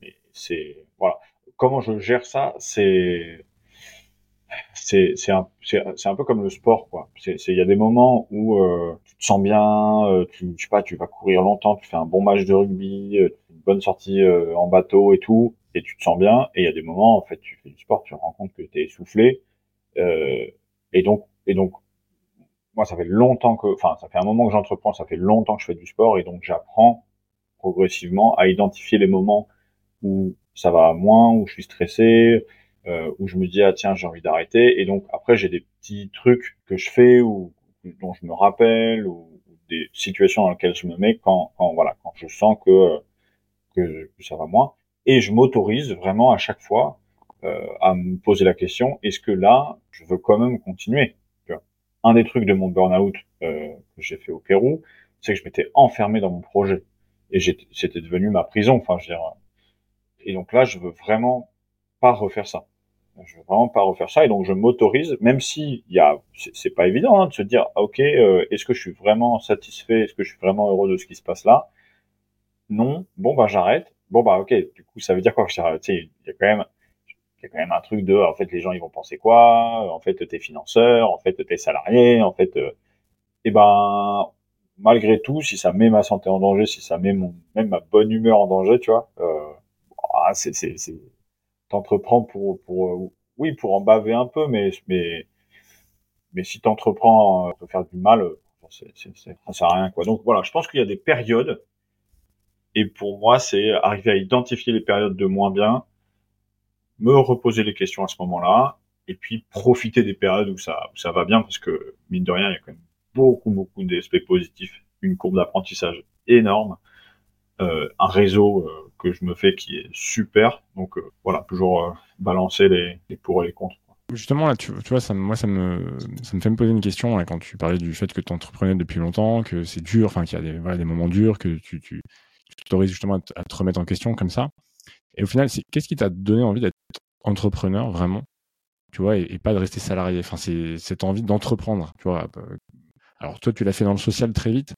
mais c'est voilà. Comment je gère ça C'est c'est c'est un c'est un peu comme le sport quoi. C'est il y a des moments où euh, tu te sens bien, euh, tu je sais pas, tu vas courir longtemps, tu fais un bon match de rugby, euh, une bonne sortie euh, en bateau et tout, et tu te sens bien. Et il y a des moments en fait, tu fais du sport, tu te rends compte que tu es essoufflé, et donc et donc moi ça fait longtemps que, enfin ça fait un moment que j'entreprends, ça fait longtemps que je fais du sport, et donc j'apprends progressivement à identifier les moments où ça va moins, où je suis stressé, euh, où je me dis ah tiens j'ai envie d'arrêter. Et donc après j'ai des petits trucs que je fais ou dont je me rappelle ou, des situations dans lesquelles je me mets quand, quand voilà quand je sens que, que, ça va moins. Et je m'autorise vraiment à chaque fois euh, à me poser la question est-ce que là je veux quand même continuer? Un des trucs de mon burn-out euh, que j'ai fait au Pérou c'est que je m'étais enfermé dans mon projet. Et c'était devenu ma prison enfin je veux dire et donc là je veux vraiment pas refaire ça je veux vraiment pas refaire ça et donc je m'autorise, même si il y a, c'est pas évident hein, de se dire, ah, ok, euh, est-ce que je suis vraiment satisfait, est-ce que je suis vraiment heureux de ce qui se passe là? Non, bon bah j'arrête. Bon bah ok, du coup ça veut dire quoi j'arrête? Il y a quand même, il y a quand même un truc de, en fait les gens ils vont penser quoi? En fait t'es financeur, en fait t'es salarié, en fait, euh, et ben malgré tout, si ça met ma santé en danger, si ça met mon, même ma bonne humeur en danger, tu vois, euh, ah, c'est, t'entreprends pour, pour, euh, oui, pour en baver un peu, mais, mais, mais si t'entreprends pour faire du mal, c'est, c'est, ça sert à rien, quoi. Donc voilà, je pense qu'il y a des périodes, et pour moi, c'est arriver à identifier les périodes de moins bien, me reposer les questions à ce moment-là, et puis profiter des périodes où ça, où ça va bien, parce que mine de rien, il y a quand même beaucoup, beaucoup d'aspects positifs, une courbe d'apprentissage énorme, euh, un réseau euh, que je me fais qui est super. Donc euh, voilà, toujours euh, balancer les, les, pour et les contre. Justement, là, tu, vois, ça, moi, ça me, ça me fait me poser une question quand tu parlais du fait que tu entreprenais depuis longtemps, que c'est dur, enfin, qu'il y a des, voilà, des moments durs, que tu, tu, t'autorises justement à, à, te remettre en question comme ça. Et au final, qu'est-ce qui t'a donné envie d'être entrepreneur vraiment, tu vois, et, et, pas de rester salarié Enfin, c'est cette envie d'entreprendre, tu vois. Alors toi, tu l'as fait dans le social très vite,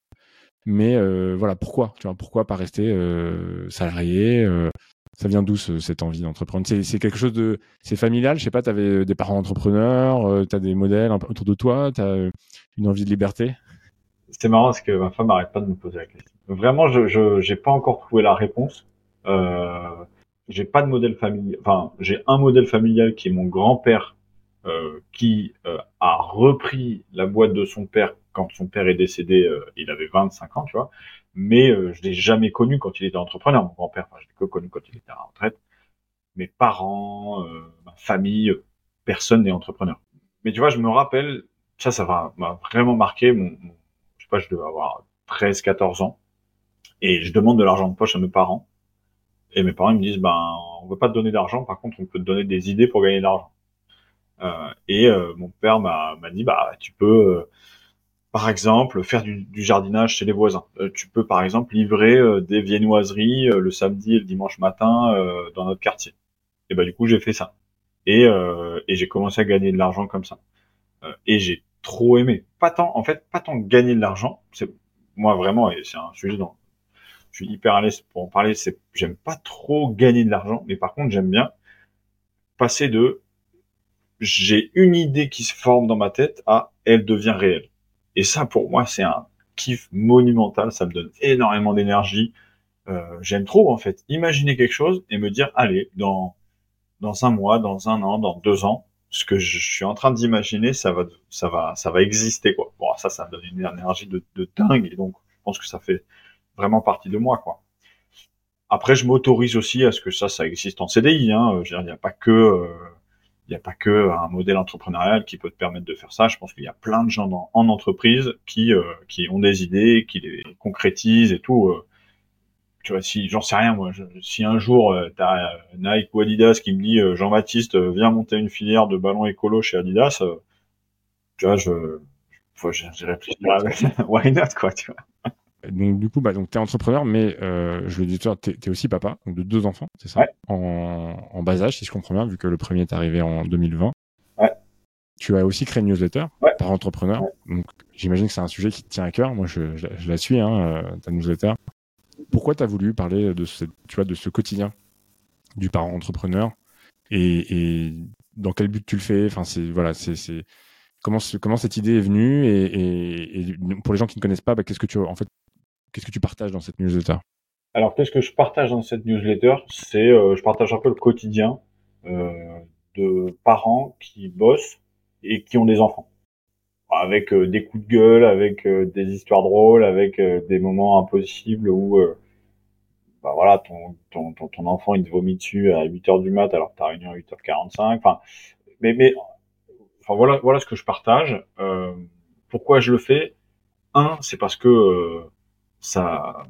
mais euh, voilà, pourquoi Tu vois, pourquoi pas rester euh, salarié euh, Ça vient d'où cette envie d'entreprendre? C'est quelque chose de, c'est familial? Je sais pas, tu avais des parents entrepreneurs, tu as des modèles autour de toi, tu as une envie de liberté? C'était marrant parce que ma femme n'arrête pas de me poser la question. Vraiment, je j'ai pas encore trouvé la réponse. Euh, j'ai pas de modèle familial. Enfin, j'ai un modèle familial qui est mon grand-père euh, qui euh, a repris la boîte de son père quand son père est décédé, euh, il avait 25 ans, tu vois. Mais je l'ai jamais connu quand il était entrepreneur. Mon grand-père, enfin, je l'ai que connu quand il était à la retraite. Mes parents, ma famille, personne n'est entrepreneur. Mais tu vois, je me rappelle, ça, ça m'a vraiment marqué. Mon, je sais pas, je devais avoir 13, 14 ans, et je demande de l'argent de poche à mes parents. Et mes parents ils me disent, ben, on veut pas te donner d'argent, par contre, on peut te donner des idées pour gagner de l'argent. Euh, et euh, mon père m'a dit bah tu peux euh, par exemple faire du, du, jardinage chez les voisins. tu peux par exemple livrer des viennoiseries le samedi et le dimanche matin dans notre quartier. Et bah du coup j'ai fait ça et, et j'ai commencé à gagner de l'argent comme ça. et j'ai trop aimé. Pas tant en fait pas tant gagner de l'argent. C'est moi vraiment et c'est un sujet dont je suis hyper à l'aise pour en parler. C'est j'aime pas trop gagner de l'argent, mais par contre j'aime bien passer de j'ai une idée qui se forme dans ma tête à elle devient réelle. Et ça, pour moi, c'est un kiff monumental. Ça me donne énormément d'énergie. Euh, J'aime trop, en fait, imaginer quelque chose et me dire, allez, dans, dans un mois, dans un an, dans deux ans, ce que je suis en train d'imaginer, ça va, ça va, ça va exister, quoi. Bon, ça, ça me donne une énergie de, de dingue. Et donc, je pense que ça fait vraiment partie de moi, quoi. Après, je m'autorise aussi à ce que ça, ça existe en CDI. Hein. Il n'y a pas que euh, il n'y a pas que un modèle entrepreneurial qui peut te permettre de faire ça. Je pense qu'il y a plein de gens en entreprise qui euh, qui ont des idées, qui les concrétisent et tout. Euh. tu vois, si j'en sais rien moi, si un jour euh, tu as Nike ou Adidas qui me dit Jean-Baptiste viens monter une filière de ballons écolo chez Adidas, tu vois, je faut j'ai réfléchi why not quoi, tu vois. Donc, du coup, bah, donc, tu es entrepreneur, mais euh, je le dis, tu es, aussi papa donc de deux enfants, c'est ça? En, en, bas âge, si je comprends bien, vu que le premier est arrivé en 2020. Ouais. Tu as aussi créé une newsletter ouais. par entrepreneur. Donc, j'imagine que c'est un sujet qui te tient à cœur. Moi, je, je, je la suis, hein, euh, ta newsletter. Pourquoi tu as voulu parler de, ce, tu vois, de ce quotidien du parent entrepreneur? Et, et dans quel but tu le fais? Enfin, c'est voilà, c'est comment, comment cette idée est venue? Et, et, et, pour les gens qui ne connaissent pas, bah, qu'est-ce que tu en fait Qu'est-ce que tu partages dans cette newsletter? Alors, qu'est-ce que je partage dans cette newsletter? C'est, euh, je partage un peu le quotidien euh, de parents qui bossent et qui ont des enfants, avec euh, des coups de gueule, avec euh, des histoires drôles, avec euh, des moments impossibles où, bah voilà, ton, ton, ton, ton, enfant il te vomit dessus à 8 heures du mat alors que ta réunion à 8h45. Enfin, mais, mais, enfin voilà, voilà ce que je partage. pourquoi je le fais? Un, c'est parce que ça,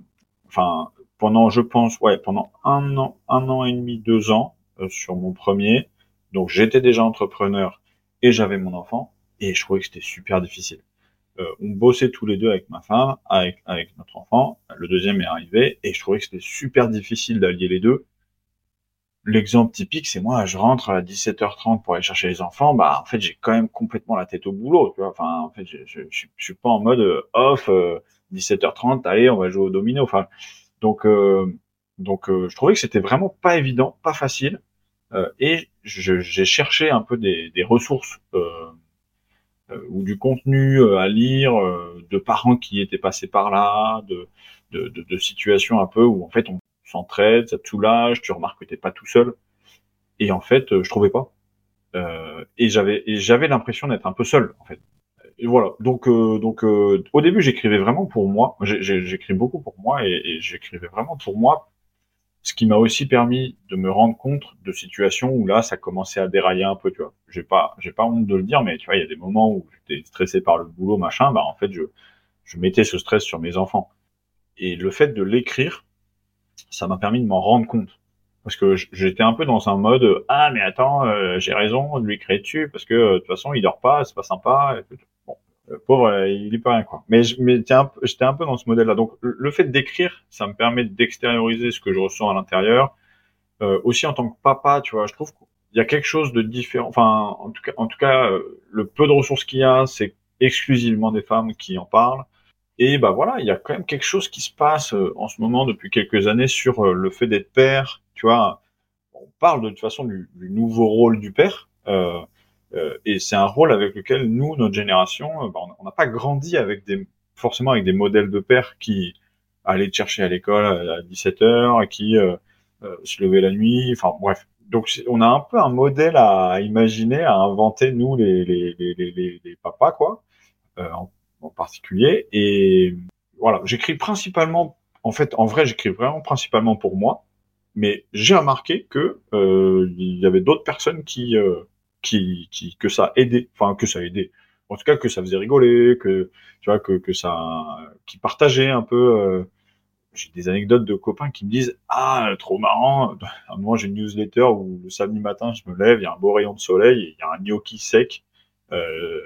enfin, pendant, je pense, ouais, pendant un an, un an et demi, deux ans euh, sur mon premier. Donc j'étais déjà entrepreneur et j'avais mon enfant et je trouvais que c'était super difficile. Euh, on bossait tous les deux avec ma femme, avec, avec notre enfant. Le deuxième est arrivé et je trouvais que c'était super difficile d'allier les deux. L'exemple typique, c'est moi, je rentre à 17h30 pour aller chercher les enfants, bah en fait j'ai quand même complètement la tête au boulot, tu vois. Enfin, en fait, je, je, je, suis pas en mode euh, off, 17h30, euh, allez, on va jouer au domino. Enfin, donc euh, donc je trouvais que c'était vraiment pas évident, pas facile, et j'ai cherché un peu des, des ressources ou du contenu à lire de parents qui étaient passés par là, de, de, de situations un peu où en fait on s'entraide, ça te soulage, tu remarques que t'es pas tout seul. Et en fait, euh, je trouvais pas. Euh, et j'avais j'avais l'impression d'être un peu seul en fait. Et voilà. Donc euh, donc euh, au début j'écrivais vraiment pour moi. J'écris beaucoup pour moi et, et j'écrivais vraiment pour moi. Ce qui m'a aussi permis de me rendre compte de situations où là ça commençait à dérailler un peu. Tu vois. J'ai pas j'ai pas honte de le dire, mais tu vois il y a des moments où j'étais stressé par le boulot machin. Bah en fait je je mettais ce stress sur mes enfants. Et le fait de l'écrire, ça m'a permis de m'en rendre compte. Parce que j'étais un peu dans un mode ah mais attends euh, j'ai raison de lui créer dessus parce que euh, de toute façon il dort pas c'est pas sympa bon le pauvre euh, il est pas rien quoi. Mais j'étais un, peu dans ce modèle là donc le fait d'écrire ça me permet d'extérioriser ce que je ressens à l'intérieur. Aussi en tant que papa tu vois je trouve qu'il y a quelque chose de différent. Enfin en tout cas le peu de ressources qu'il y a c'est exclusivement des femmes qui en parlent et bah voilà, il y a quand même quelque chose qui se passe euh, en ce moment depuis quelques années sur euh, le fait d'être père. Tu vois, on parle de toute façon du, du nouveau rôle du père, euh, euh, et c'est un rôle avec lequel nous, notre génération, euh, bah, on n'a pas grandi avec des forcément avec des modèles de père qui allaient te chercher à l'école à 17 heures, qui se levaient la nuit. Enfin bref, donc on a un peu un modèle à imaginer, à inventer nous les les les les, papas quoi. Euh, en particulier. Et voilà, j'écris principalement, en fait, en vrai, j'écris vraiment principalement pour moi. Mais j'ai remarqué que euh, il y avait d'autres personnes qui, euh, qui, qui, que ça aidait, enfin que ça aidait. En tout cas, que ça faisait rigoler, que tu vois, que, que ça, qui partageait un peu. Euh, j'ai des anecdotes de copains qui me disent ah trop marrant. Moi j'ai une newsletter où le samedi matin je me lève, il y a un beau rayon de soleil, il y a un gnocchi sec. Euh,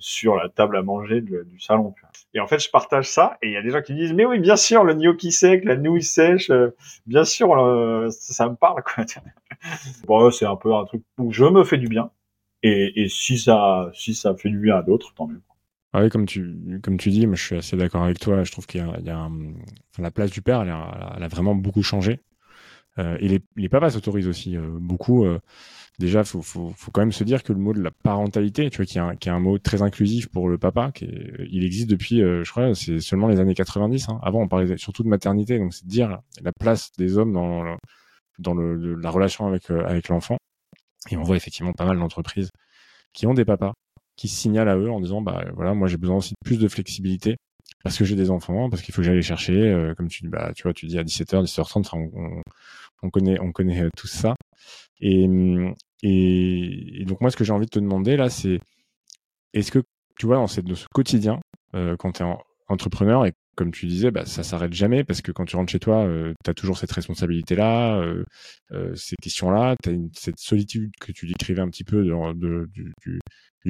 sur la table à manger du salon. Et en fait, je partage ça, et il y a des gens qui disent, mais oui, bien sûr, le gnocchi sec, la nouille sèche, euh, bien sûr, euh, ça, me parle, quoi. (laughs) bon, c'est un peu un truc où je me fais du bien, et, et si ça, si ça fait du bien à d'autres, tant mieux. Ah oui, comme tu, comme tu dis, moi, je suis assez d'accord avec toi. Je trouve qu'il y a, il y a enfin, la place du père, elle a vraiment beaucoup changé. Euh, et les, les papas s'autorisent aussi euh, beaucoup. Euh, déjà, faut, faut, faut, quand même se dire que le mot de la parentalité, tu vois, qui est un, qui est un mot très inclusif pour le papa, qui il existe depuis, je crois, c'est seulement les années 90. Hein. Avant, on parlait surtout de maternité, donc c'est de dire la place des hommes dans, dans le, la relation avec, avec l'enfant. Et on voit effectivement pas mal d'entreprises qui ont des papas qui signalent à eux en disant bah voilà moi j'ai besoin aussi de plus de flexibilité parce que j'ai des enfants parce qu'il faut que j'aille les chercher comme tu bah tu vois tu dis à 17h 17h30 on, on connaît, on connaît euh, tout ça. Et, et, donc moi, ce que j'ai envie de te demander là, c'est est-ce que tu vois dans, ce quotidien, euh, quand tu es entrepreneur et comme tu disais, bah, ça s'arrête jamais parce que quand tu rentres chez toi, euh, tu as toujours cette responsabilité-là, ces questions-là, tu as cette solitude que tu décrivais un petit peu du, du,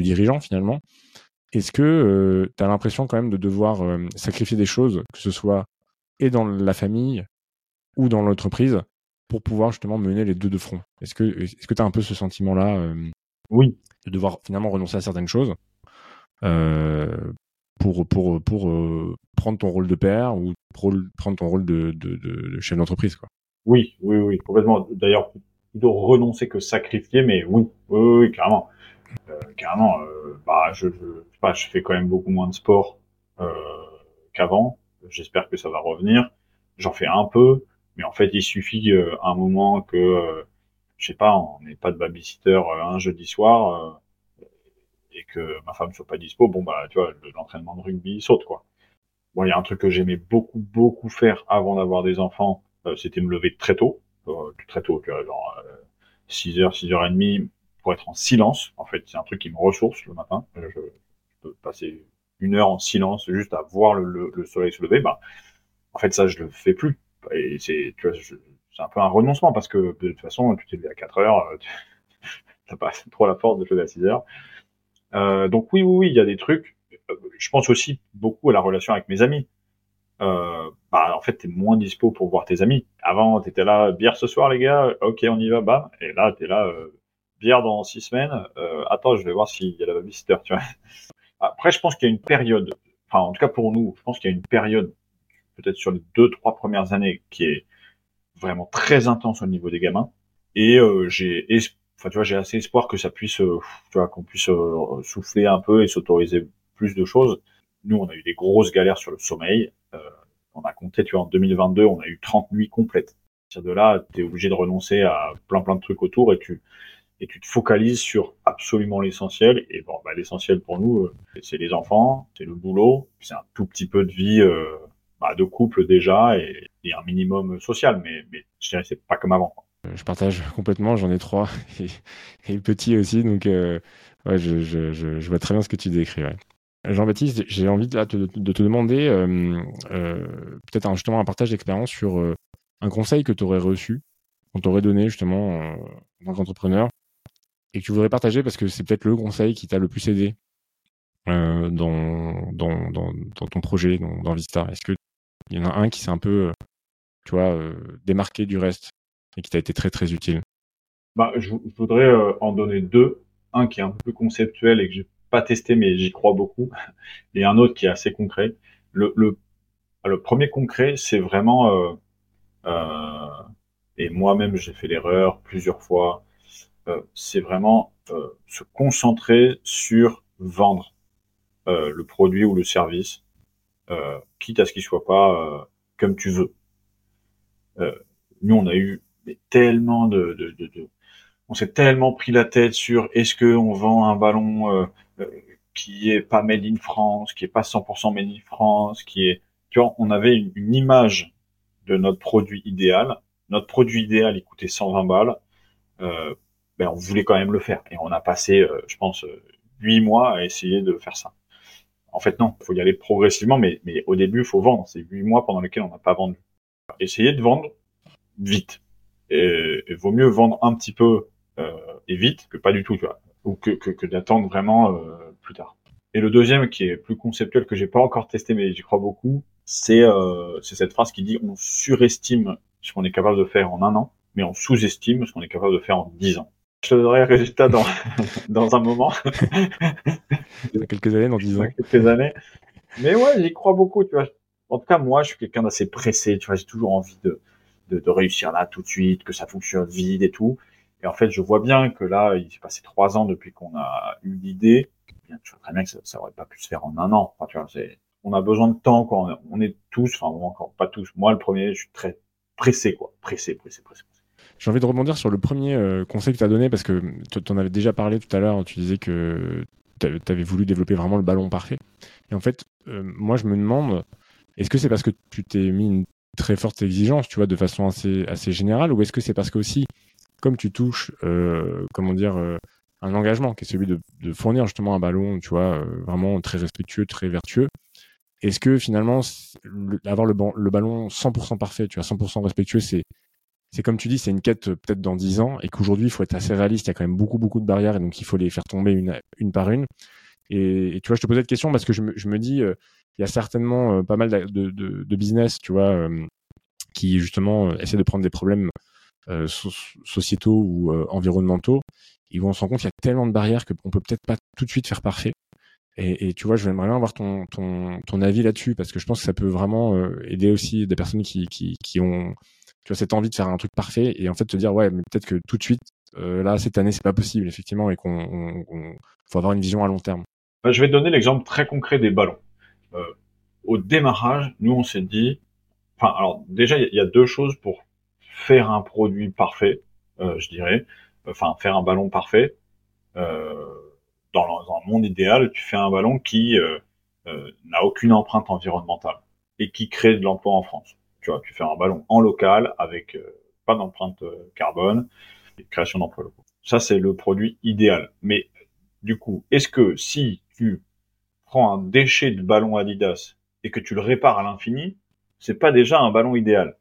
dirigeant finalement. Est-ce que tu as l'impression quand même de devoir sacrifier des choses, que ce soit et dans la famille ou dans l'entreprise, pour pouvoir justement mener les deux de front. Est-ce que est-ce que tu as un peu ce sentiment-là euh, Oui. De devoir finalement renoncer à certaines choses euh, pour, pour, pour euh, prendre ton rôle de père ou pour prendre ton rôle de, de, de, chef d'entreprise quoi? Oui, oui, oui, complètement. D'ailleurs, plutôt renoncer que sacrifier, mais oui, oui, oui, carrément. Carrément, euh, bah, je, je, pas, je fais quand même beaucoup moins de sport qu'avant. J'espère que ça va revenir. J'en fais un peu. Mais en fait, il suffit euh, un moment que, euh, je sais pas, on n'est pas de babysitter euh, un jeudi soir et que ma femme soit pas dispo, bon bah tu vois, l'entraînement de rugby saute quoi. Bon, il y a un truc que j'aimais beaucoup beaucoup faire avant d'avoir des enfants, c'était me lever très tôt, très tôt, genre 6h, 6h30 pour être en silence. En fait, c'est un truc qui me ressource le matin. Je, peux passer une heure en silence juste à voir le, le, le soleil se lever. Bah, en fait, ça, je le fais plus et c'est, tu vois, c'est un peu un renoncement parce que de toute façon, tu t'es levé à 4 heures, euh, tu (laughs) n'as pas trop la force de te lever à 6 heures. Euh, donc oui, oui, oui, il y a des trucs. Euh, je pense aussi beaucoup à la relation avec mes amis. bah, en fait, t'es moins dispo pour voir tes amis. Avant, t'étais là, bière ce soir, les gars, ok, on y va, bam. Et là, t'es là, bière dans six semaines, attends, je vais voir s'il y a la babysitter, tu vois. Après, je pense qu'il y a une période, enfin, en tout cas pour nous, je pense qu'il y a une période, peut-être sur les deux, trois premières années, qui est vraiment très intense au niveau des gamins. Et euh, j'ai, enfin, tu vois, j'ai assez espoir que ça puisse, euh, tu vois, qu'on puisse euh, souffler un peu et s'autoriser plus de choses. Nous, on a eu des grosses galères sur le sommeil. Euh, on a compté, tu vois, en 2022, on a eu 30 nuits complètes. De là, tu es obligé de renoncer à plein plein de trucs autour et tu et tu te focalises sur absolument l'essentiel. Et bon, bah, l'essentiel pour nous, c'est les enfants, c'est le boulot, c'est un tout petit peu de vie bah, de couple déjà et, et, un minimum social. Mais, mais je dirais c'est pas comme avant. Je partage complètement, j'en ai trois (laughs) et, et petit aussi, donc euh, ouais, je, je, je, je, vois très bien ce que tu décris. Jean-Baptiste, j'ai envie de, de, de, te demander euh, euh, peut-être justement un partage d'expérience sur euh, un conseil que tu aurais reçu, qu'on t'aurait donné justement en tant qu'entrepreneur, et que tu voudrais partager parce que c'est peut-être le conseil qui t'a le plus aidé dans, dans, dans, dans, ton projet, dans, dans Vista. Est-ce qu'il y en a un qui s'est un peu, tu vois, démarqué du reste et qui t'a été très très utile bah, je, voudrais en donner deux. Un qui est un peu plus conceptuel et que j'ai pas testé, mais j'y crois beaucoup. (laughs) Et un autre qui est assez concret. Le, le premier concret, c'est vraiment, euh, euh, et moi-même j'ai fait l'erreur plusieurs fois, euh, c'est vraiment euh, se concentrer sur vendre euh, le produit ou le service, euh, quitte à ce qu'il soit pas comme tu veux. nous, on a eu tellement de, de, de, de on s'est tellement pris la tête sur est-ce que on vend un ballon euh, euh, qui est pas made in France, qui est pas 100% made in France, qui est, tu vois, on avait une, une, image de notre produit idéal. Notre produit idéal, il coûtait 120 balles. Euh, ben on voulait quand même le faire et on a passé, euh, je pense, huit mois à essayer de faire ça. En fait, non, il faut y aller progressivement, mais, mais au début, il faut vendre. C'est huit mois pendant lesquels on n'a pas vendu. Essayer de vendre vite. Et, il vaut mieux vendre un petit peu euh, et vite que pas du tout, tu vois, ou que, que, que d'attendre vraiment euh, plus tard. Et le deuxième, qui est plus conceptuel, que j'ai pas encore testé, mais j'y crois beaucoup, c'est euh, cette phrase qui dit on surestime ce qu'on est capable de faire en un an, mais on sous-estime ce qu'on est capable de faire en dix ans. Je te donnerai le résultat dans, (laughs) dans un moment. dans quelques années, dans dix ans. Dans quelques années. Mais ouais, j'y crois beaucoup, tu vois. En tout cas, moi, je suis quelqu'un d'assez pressé, tu vois, j'ai toujours envie de, de, de, réussir là tout de suite, que ça fonctionne vite et tout. Et en fait, je vois bien que là, il s'est passé trois ans depuis qu'on a eu l'idée. Je vois très bien que ça, ça aurait pas pu se faire en un an. Enfin, tu vois, c'est, on a besoin de temps, quoi. On est tous, enfin, encore pas tous. Moi, le premier, je suis très pressé, quoi. Pressé, pressé, pressé. J'ai envie de rebondir sur le premier euh, conseil que tu as donné parce que tu en avais déjà parlé tout à l'heure. Tu disais que tu avais voulu développer vraiment le ballon parfait. Et en fait, euh, moi, je me demande, est-ce que c'est parce que tu t'es mis une très forte exigence, tu vois, de façon assez, assez générale, ou est-ce que c'est parce que aussi comme tu touches, euh, comment dire, euh, un engagement qui est celui de, de, fournir justement un ballon, tu vois, euh, vraiment très respectueux, très vertueux. Est-ce que finalement, le, avoir le, le, ballon 100% parfait, tu vois, 100% respectueux, c'est c'est comme tu dis, c'est une quête euh, peut-être dans 10 ans et qu'aujourd'hui, il faut être assez réaliste. Il y a quand même beaucoup, beaucoup de barrières et donc il faut les faire tomber une, une par une. Et, tu vois, je te posais cette question parce que je me, je me dis, euh, il y a certainement euh, pas mal de, de, de, business, tu vois, qui justement essaient de prendre des problèmes so sociétaux ou environnementaux, où on se rend compte qu'il y a tellement de barrières qu'on peut peut-être pas tout de suite faire parfait. Et, tu vois, je vais bien avoir ton, ton, ton avis là-dessus, parce que je pense que ça peut vraiment aider aussi des personnes qui, qui, qui ont tu vois, cette envie de faire un truc parfait, et en fait te dire, ouais, mais peut-être que tout de suite, euh, là, cette année, c'est pas possible, effectivement, et qu'on faut avoir une vision à long terme. Bah, je vais donner l'exemple très concret des ballons. Euh, au démarrage, nous, on s'est dit, enfin, alors déjà, il y, a deux choses pour faire un produit parfait, euh, je dirais, enfin faire un ballon parfait. Euh, dans, dans, un monde idéal, tu fais un ballon qui euh, euh, n'a aucune empreinte environnementale et qui crée de l'emploi en France. Tu vois, tu fais un ballon en local avec euh, pas d'empreinte euh, carbone et création d'emplois locaux. Ça, c'est le produit idéal. Mais du coup, est-ce que si tu prends un déchet de ballon Adidas et que tu le répares à l'infini, c'est pas déjà un ballon idéal?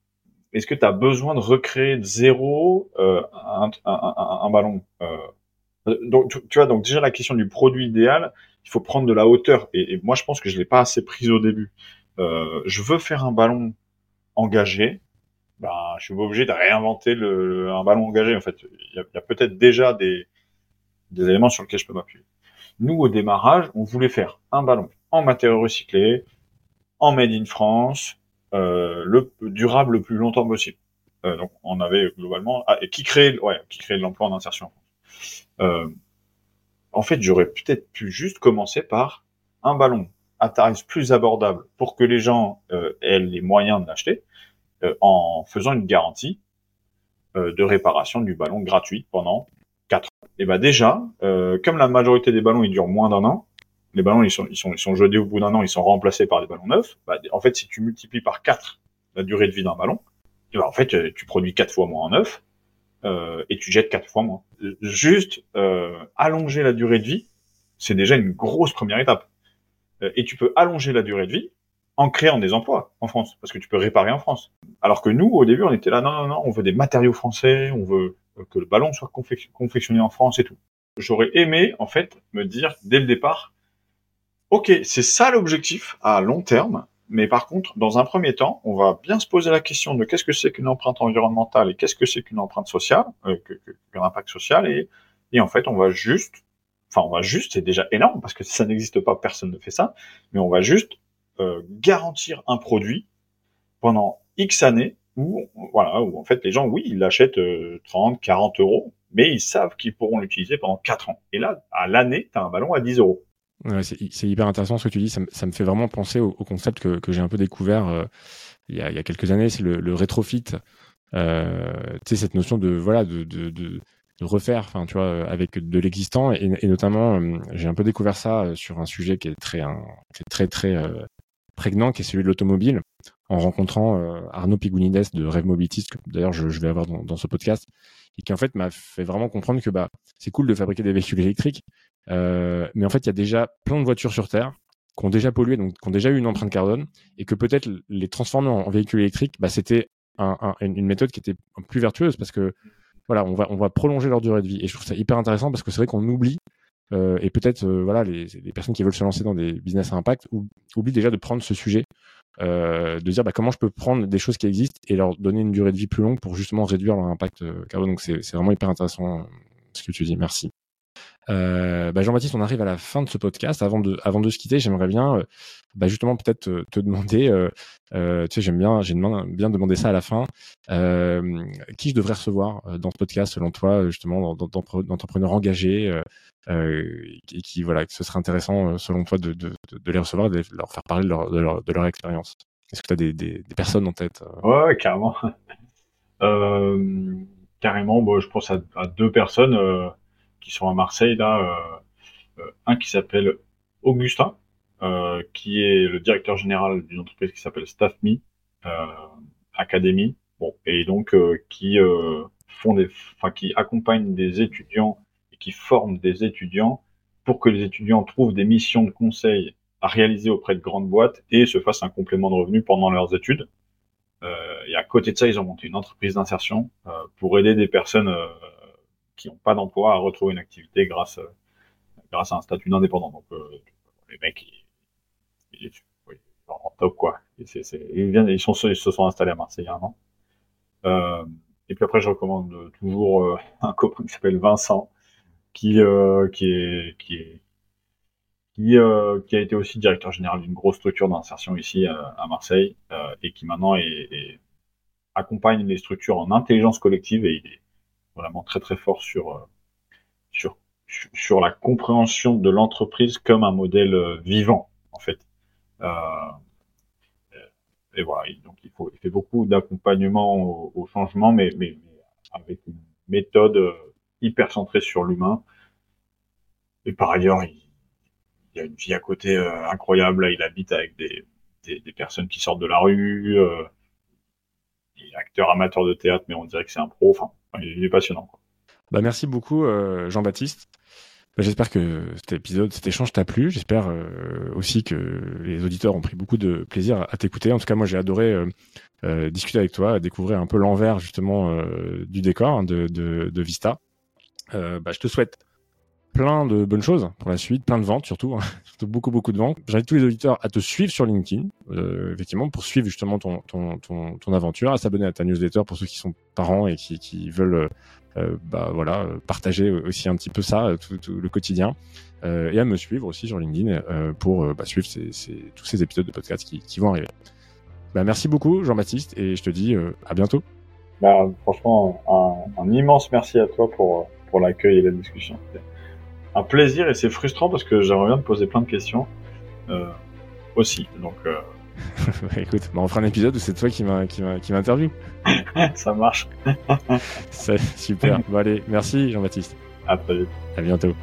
Est-ce que tu as besoin de recréer de zéro euh, un, ballon donc, tu, vois, donc déjà la question du produit idéal, il faut prendre de la hauteur. Et moi, je pense que je l'ai pas assez prise au début. je veux faire un ballon engagé, ben, je suis obligé de réinventer le, un ballon engagé. En fait, il y a, peut-être déjà des, des éléments sur lesquels je peux m'appuyer. Nous, au démarrage, on voulait faire un ballon en matériaux recyclés, en made in France, euh, le durable le plus longtemps possible. Euh, donc, on avait globalement ah, et qui crée, ouais, qui crée l'emploi en insertion. Euh, en fait, j'aurais peut-être pu juste commencer par un ballon à tarif plus abordable pour que les gens euh, aient les moyens de l'acheter euh, en faisant une garantie euh, de réparation du ballon gratuite pendant 4 ans. Et ben déjà, euh, comme la majorité des ballons ils durent moins d'un an, les ballons ils sont ils sont ils sont jetés au bout d'un an, ils sont remplacés par des ballons neufs. Bah, en fait, si tu multiplies par 4 la durée de vie d'un ballon, ben, en fait tu produis 4 fois moins en neuf euh, et tu jettes 4 fois moins. Juste euh, allonger la durée de vie, c'est déjà une grosse première étape. Et tu peux allonger la durée de vie en créant des emplois en France, parce que tu peux réparer en France. Alors que nous, au début, on était là, non, non, non, on veut des matériaux français, on veut que le ballon soit confectionné en France et tout. J'aurais aimé, en fait, me dire dès le départ, ok, c'est ça l'objectif à long terme, mais par contre, dans un premier temps, on va bien se poser la question de qu'est-ce que c'est qu'une empreinte environnementale et qu'est-ce que c'est qu'une empreinte sociale, euh, qu'un impact social, et, et en fait, on va juste, enfin, on va juste, c'est déjà énorme parce que ça n'existe pas, personne ne fait ça, mais on va juste euh, garantir un produit pendant X années où, voilà, où en fait les gens, oui, ils l'achètent 30, euh, 40 euros, mais ils savent qu'ils pourront l'utiliser pendant 4 ans. Et là, à l'année, tu as un ballon à 10 euros. C'est hyper intéressant ce que tu dis. Ça, me fait vraiment penser au, concept que, j'ai un peu découvert euh, il, y a, quelques années, c'est le, le, rétrofit. Euh, cette notion de, voilà, de, de refaire, enfin, tu vois, avec de l'existant. Et, et, notamment, j'ai un peu découvert ça sur un sujet qui est très, un, très, très prégnant, qui est celui de l'automobile, en rencontrant euh, Arnaud Pigounides de Rêve Mobilitiste, que d'ailleurs je, vais avoir dans, ce podcast, et qui en fait m'a fait vraiment comprendre que bah, c'est cool de fabriquer des véhicules électriques, euh, mais en fait il y a déjà plein de voitures sur Terre qui ont déjà pollué, donc qui ont déjà eu une empreinte carbone, et que peut-être les transformer en, véhicules électriques, bah, c'était une méthode qui était plus vertueuse parce que voilà, on va, on va prolonger leur durée de vie. Et je trouve ça hyper intéressant parce que c'est vrai qu'on oublie euh, et peut-être euh, voilà les, les, personnes qui veulent se lancer dans des business à impact oublient déjà de prendre ce sujet, euh, de dire bah, comment je peux prendre des choses qui existent et leur donner une durée de vie plus longue pour justement réduire leur impact carbone. Donc c'est vraiment hyper intéressant ce que tu dis. Merci. Euh, bah Jean-Baptiste, on arrive à la fin de ce podcast. Avant de, avant de se quitter, j'aimerais bien, euh, bah justement, peut-être te, te, demander, euh, euh tu sais, j'aime bien, j'ai bien demander ça à la fin. qui je devrais recevoir dans ce podcast, selon toi, justement, d'entrepreneurs engagés et qui, voilà, ce serait intéressant, selon toi, de, les recevoir et de leur faire parler de leur, expérience? Est-ce que tu as des, personnes en tête Ouais, carrément. (laughs) carrément, bon, je pense à deux personnes qui sont à Marseille là, euh, euh, un qui s'appelle Augustin, euh, qui est le directeur général d'une entreprise qui s'appelle StaffMe Academy, bon, et donc qui font des, enfin qui accompagnent des étudiants et qui forment des étudiants pour que les étudiants trouvent des missions de conseil à réaliser auprès de grandes boîtes et se fassent un complément de revenus pendant leurs études. Euh, et à côté de ça, ils ont monté une entreprise d'insertion euh, pour aider des personnes euh, qui n'ont pas d'emploi à retrouver une activité grâce, grâce à un statut d'indépendant. Donc, euh, les mecs, ils, ils, en top, quoi. ils, viennent, ils, sont, ils se sont installés à Marseille il y a un an. Euh, et puis après, je recommande toujours euh, un copain qui s'appelle Vincent, qui, euh, qui est, qui euh, a été aussi directeur général d'une grosse structure d'insertion ici à Marseille et qui maintenant accompagne les structures en intelligence collective et il est vraiment très très fort sur euh, sur sur la compréhension de l'entreprise comme un modèle euh, vivant en fait. Euh, et voilà, donc il il fait beaucoup d'accompagnement au, changement, mais, mais, avec une méthode hyper centrée sur l'humain. Et par ailleurs, il, y a une vie à côté incroyable. Il habite avec des, des, personnes qui sortent de la rue. Acteur amateur de théâtre, mais on dirait que c'est un pro. Enfin, il est passionnant. Bah, merci beaucoup, euh, Jean-Baptiste. Bah, j'espère que cet épisode, cet échange t'a plu. J'espère euh, aussi que les auditeurs ont pris beaucoup de plaisir à, t'écouter. En tout cas, moi, j'ai adoré euh, discuter avec toi, découvrir un peu l'envers justement du décor hein, de, de, de, Vista. bah, je te souhaite plein de bonnes choses pour la suite, plein de ventes surtout, hein. (laughs) surtout beaucoup beaucoup de ventes. J'invite tous les auditeurs à te suivre sur LinkedIn, euh, effectivement, pour suivre justement ton, ton, ton, ton aventure, à s'abonner à ta newsletter pour ceux qui sont parents et qui, qui veulent euh, bah, voilà, partager aussi un petit peu ça, tout, tout le quotidien, euh, et à me suivre aussi sur LinkedIn euh, pour bah, suivre ces, ces, tous ces épisodes de podcast qui, qui vont arriver. Bah, merci beaucoup Jean-Baptiste et je te dis à bientôt. Bah, franchement, un, un, immense merci à toi pour, pour l'accueil et la discussion un plaisir et c'est frustrant parce que j'aimerais bien te poser plein de questions euh, aussi. Donc, euh... (laughs) écoute, bah on fera un épisode où c'est toi qui m'interviewe. (laughs) Ça marche. (laughs) c'est super. Bon allez, merci Jean-Baptiste. À très vite. À bientôt.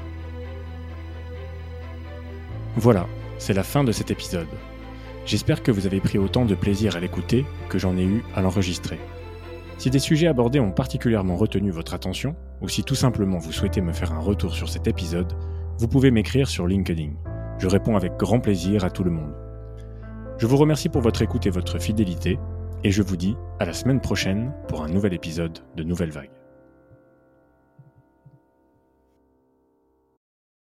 Voilà, c'est la fin de cet épisode. J'espère que vous avez pris autant de plaisir à l'écouter que j'en ai eu à l'enregistrer. Si des sujets abordés ont particulièrement retenu votre attention, ou si tout simplement vous souhaitez me faire un retour sur cet épisode, vous pouvez m'écrire sur LinkedIn. Je réponds avec grand plaisir à tout le monde. Je vous remercie pour votre écoute et votre fidélité, et je vous dis à la semaine prochaine pour un nouvel épisode de Nouvelle Vague.